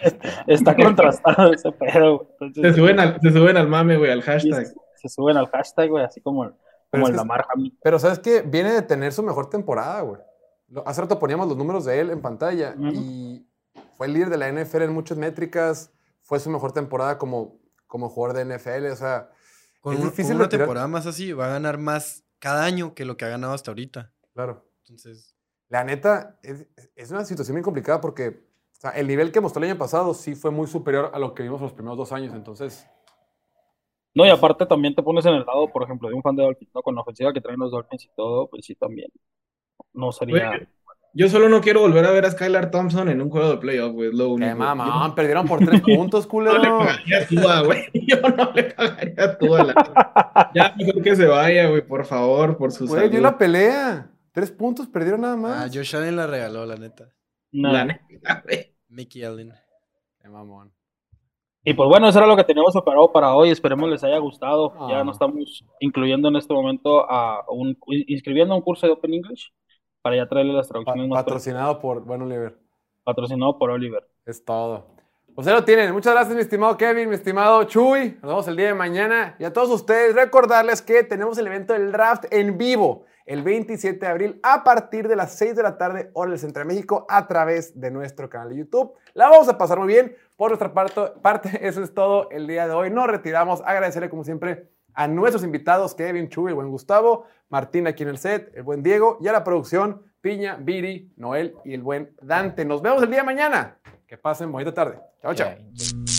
está contrastado ese pedo. Entonces, Se suben al, se suben al mame, güey, al hashtag. se, se suben al hashtag, güey, así como, Pero como es el que- Lamar Hamlin. Pero ¿sabes qué? Viene de tener su mejor temporada, güey. Hace rato poníamos los números de él en pantalla y fue el líder de la NFL en muchas métricas. Fue su mejor temporada como, como jugador de NFL. O sea, Con, es un- difícil con una retirar- temporada más así, va a ganar más cada año que lo que ha ganado hasta ahorita. Claro. Entonces, La neta, es, es una situación bien complicada porque o sea, el nivel que mostró el año pasado sí fue muy superior a lo que vimos los primeros dos años. Entonces, No, y aparte también te pones en el lado, por ejemplo, de un fan de Dolphins, ¿no? Con la ofensiva que traen los Dolphins y todo, pues sí, también. No sería. Yo solo no quiero volver a ver a Skylar Thompson en un juego de playoff, güey. es Lo único. qué mamón, perdieron por tres puntos, Yo no le culero. pagaría a Tua, güey. Yo no le pagaría a Tua. la- Ya mejor que se vaya, güey, por favor, por su Güey, dio la pelea. Tres puntos, perdieron nada ah, más. Josh Allen la regaló, la neta. No. La neta, güey. Mickey Allen. Qué mamón. Y pues bueno, eso era lo que teníamos preparado para hoy. Esperemos les haya gustado. Ya Ah. nos estamos incluyendo en este momento a un inscribiendo a un curso de Open English para ya traerle las Pa- traducciones más patrocinado por Bueno Oliver. patrocinado por Oliver. Es todo. Pues ahí lo tienen. Muchas gracias, mi estimado Kevin, mi estimado Chuy. Nos vemos el día de mañana. Y a todos ustedes, recordarles que tenemos el evento del draft en vivo el 27 de abril a partir de las 6 de la tarde, hora del Centro de México, a través de nuestro canal de YouTube. La vamos a pasar muy bien. Por nuestra parte, eso es todo el día de hoy. Nos retiramos. Agradecerle, como siempre, a nuestros invitados, Kevin, Chuy, el buen Gustavo, Martín aquí en el set, el buen Diego, y a la producción, Piña, Viri, Noel y el buen Dante. Nos vemos el día de mañana. Que pasen bonita tarde. Chao, chao.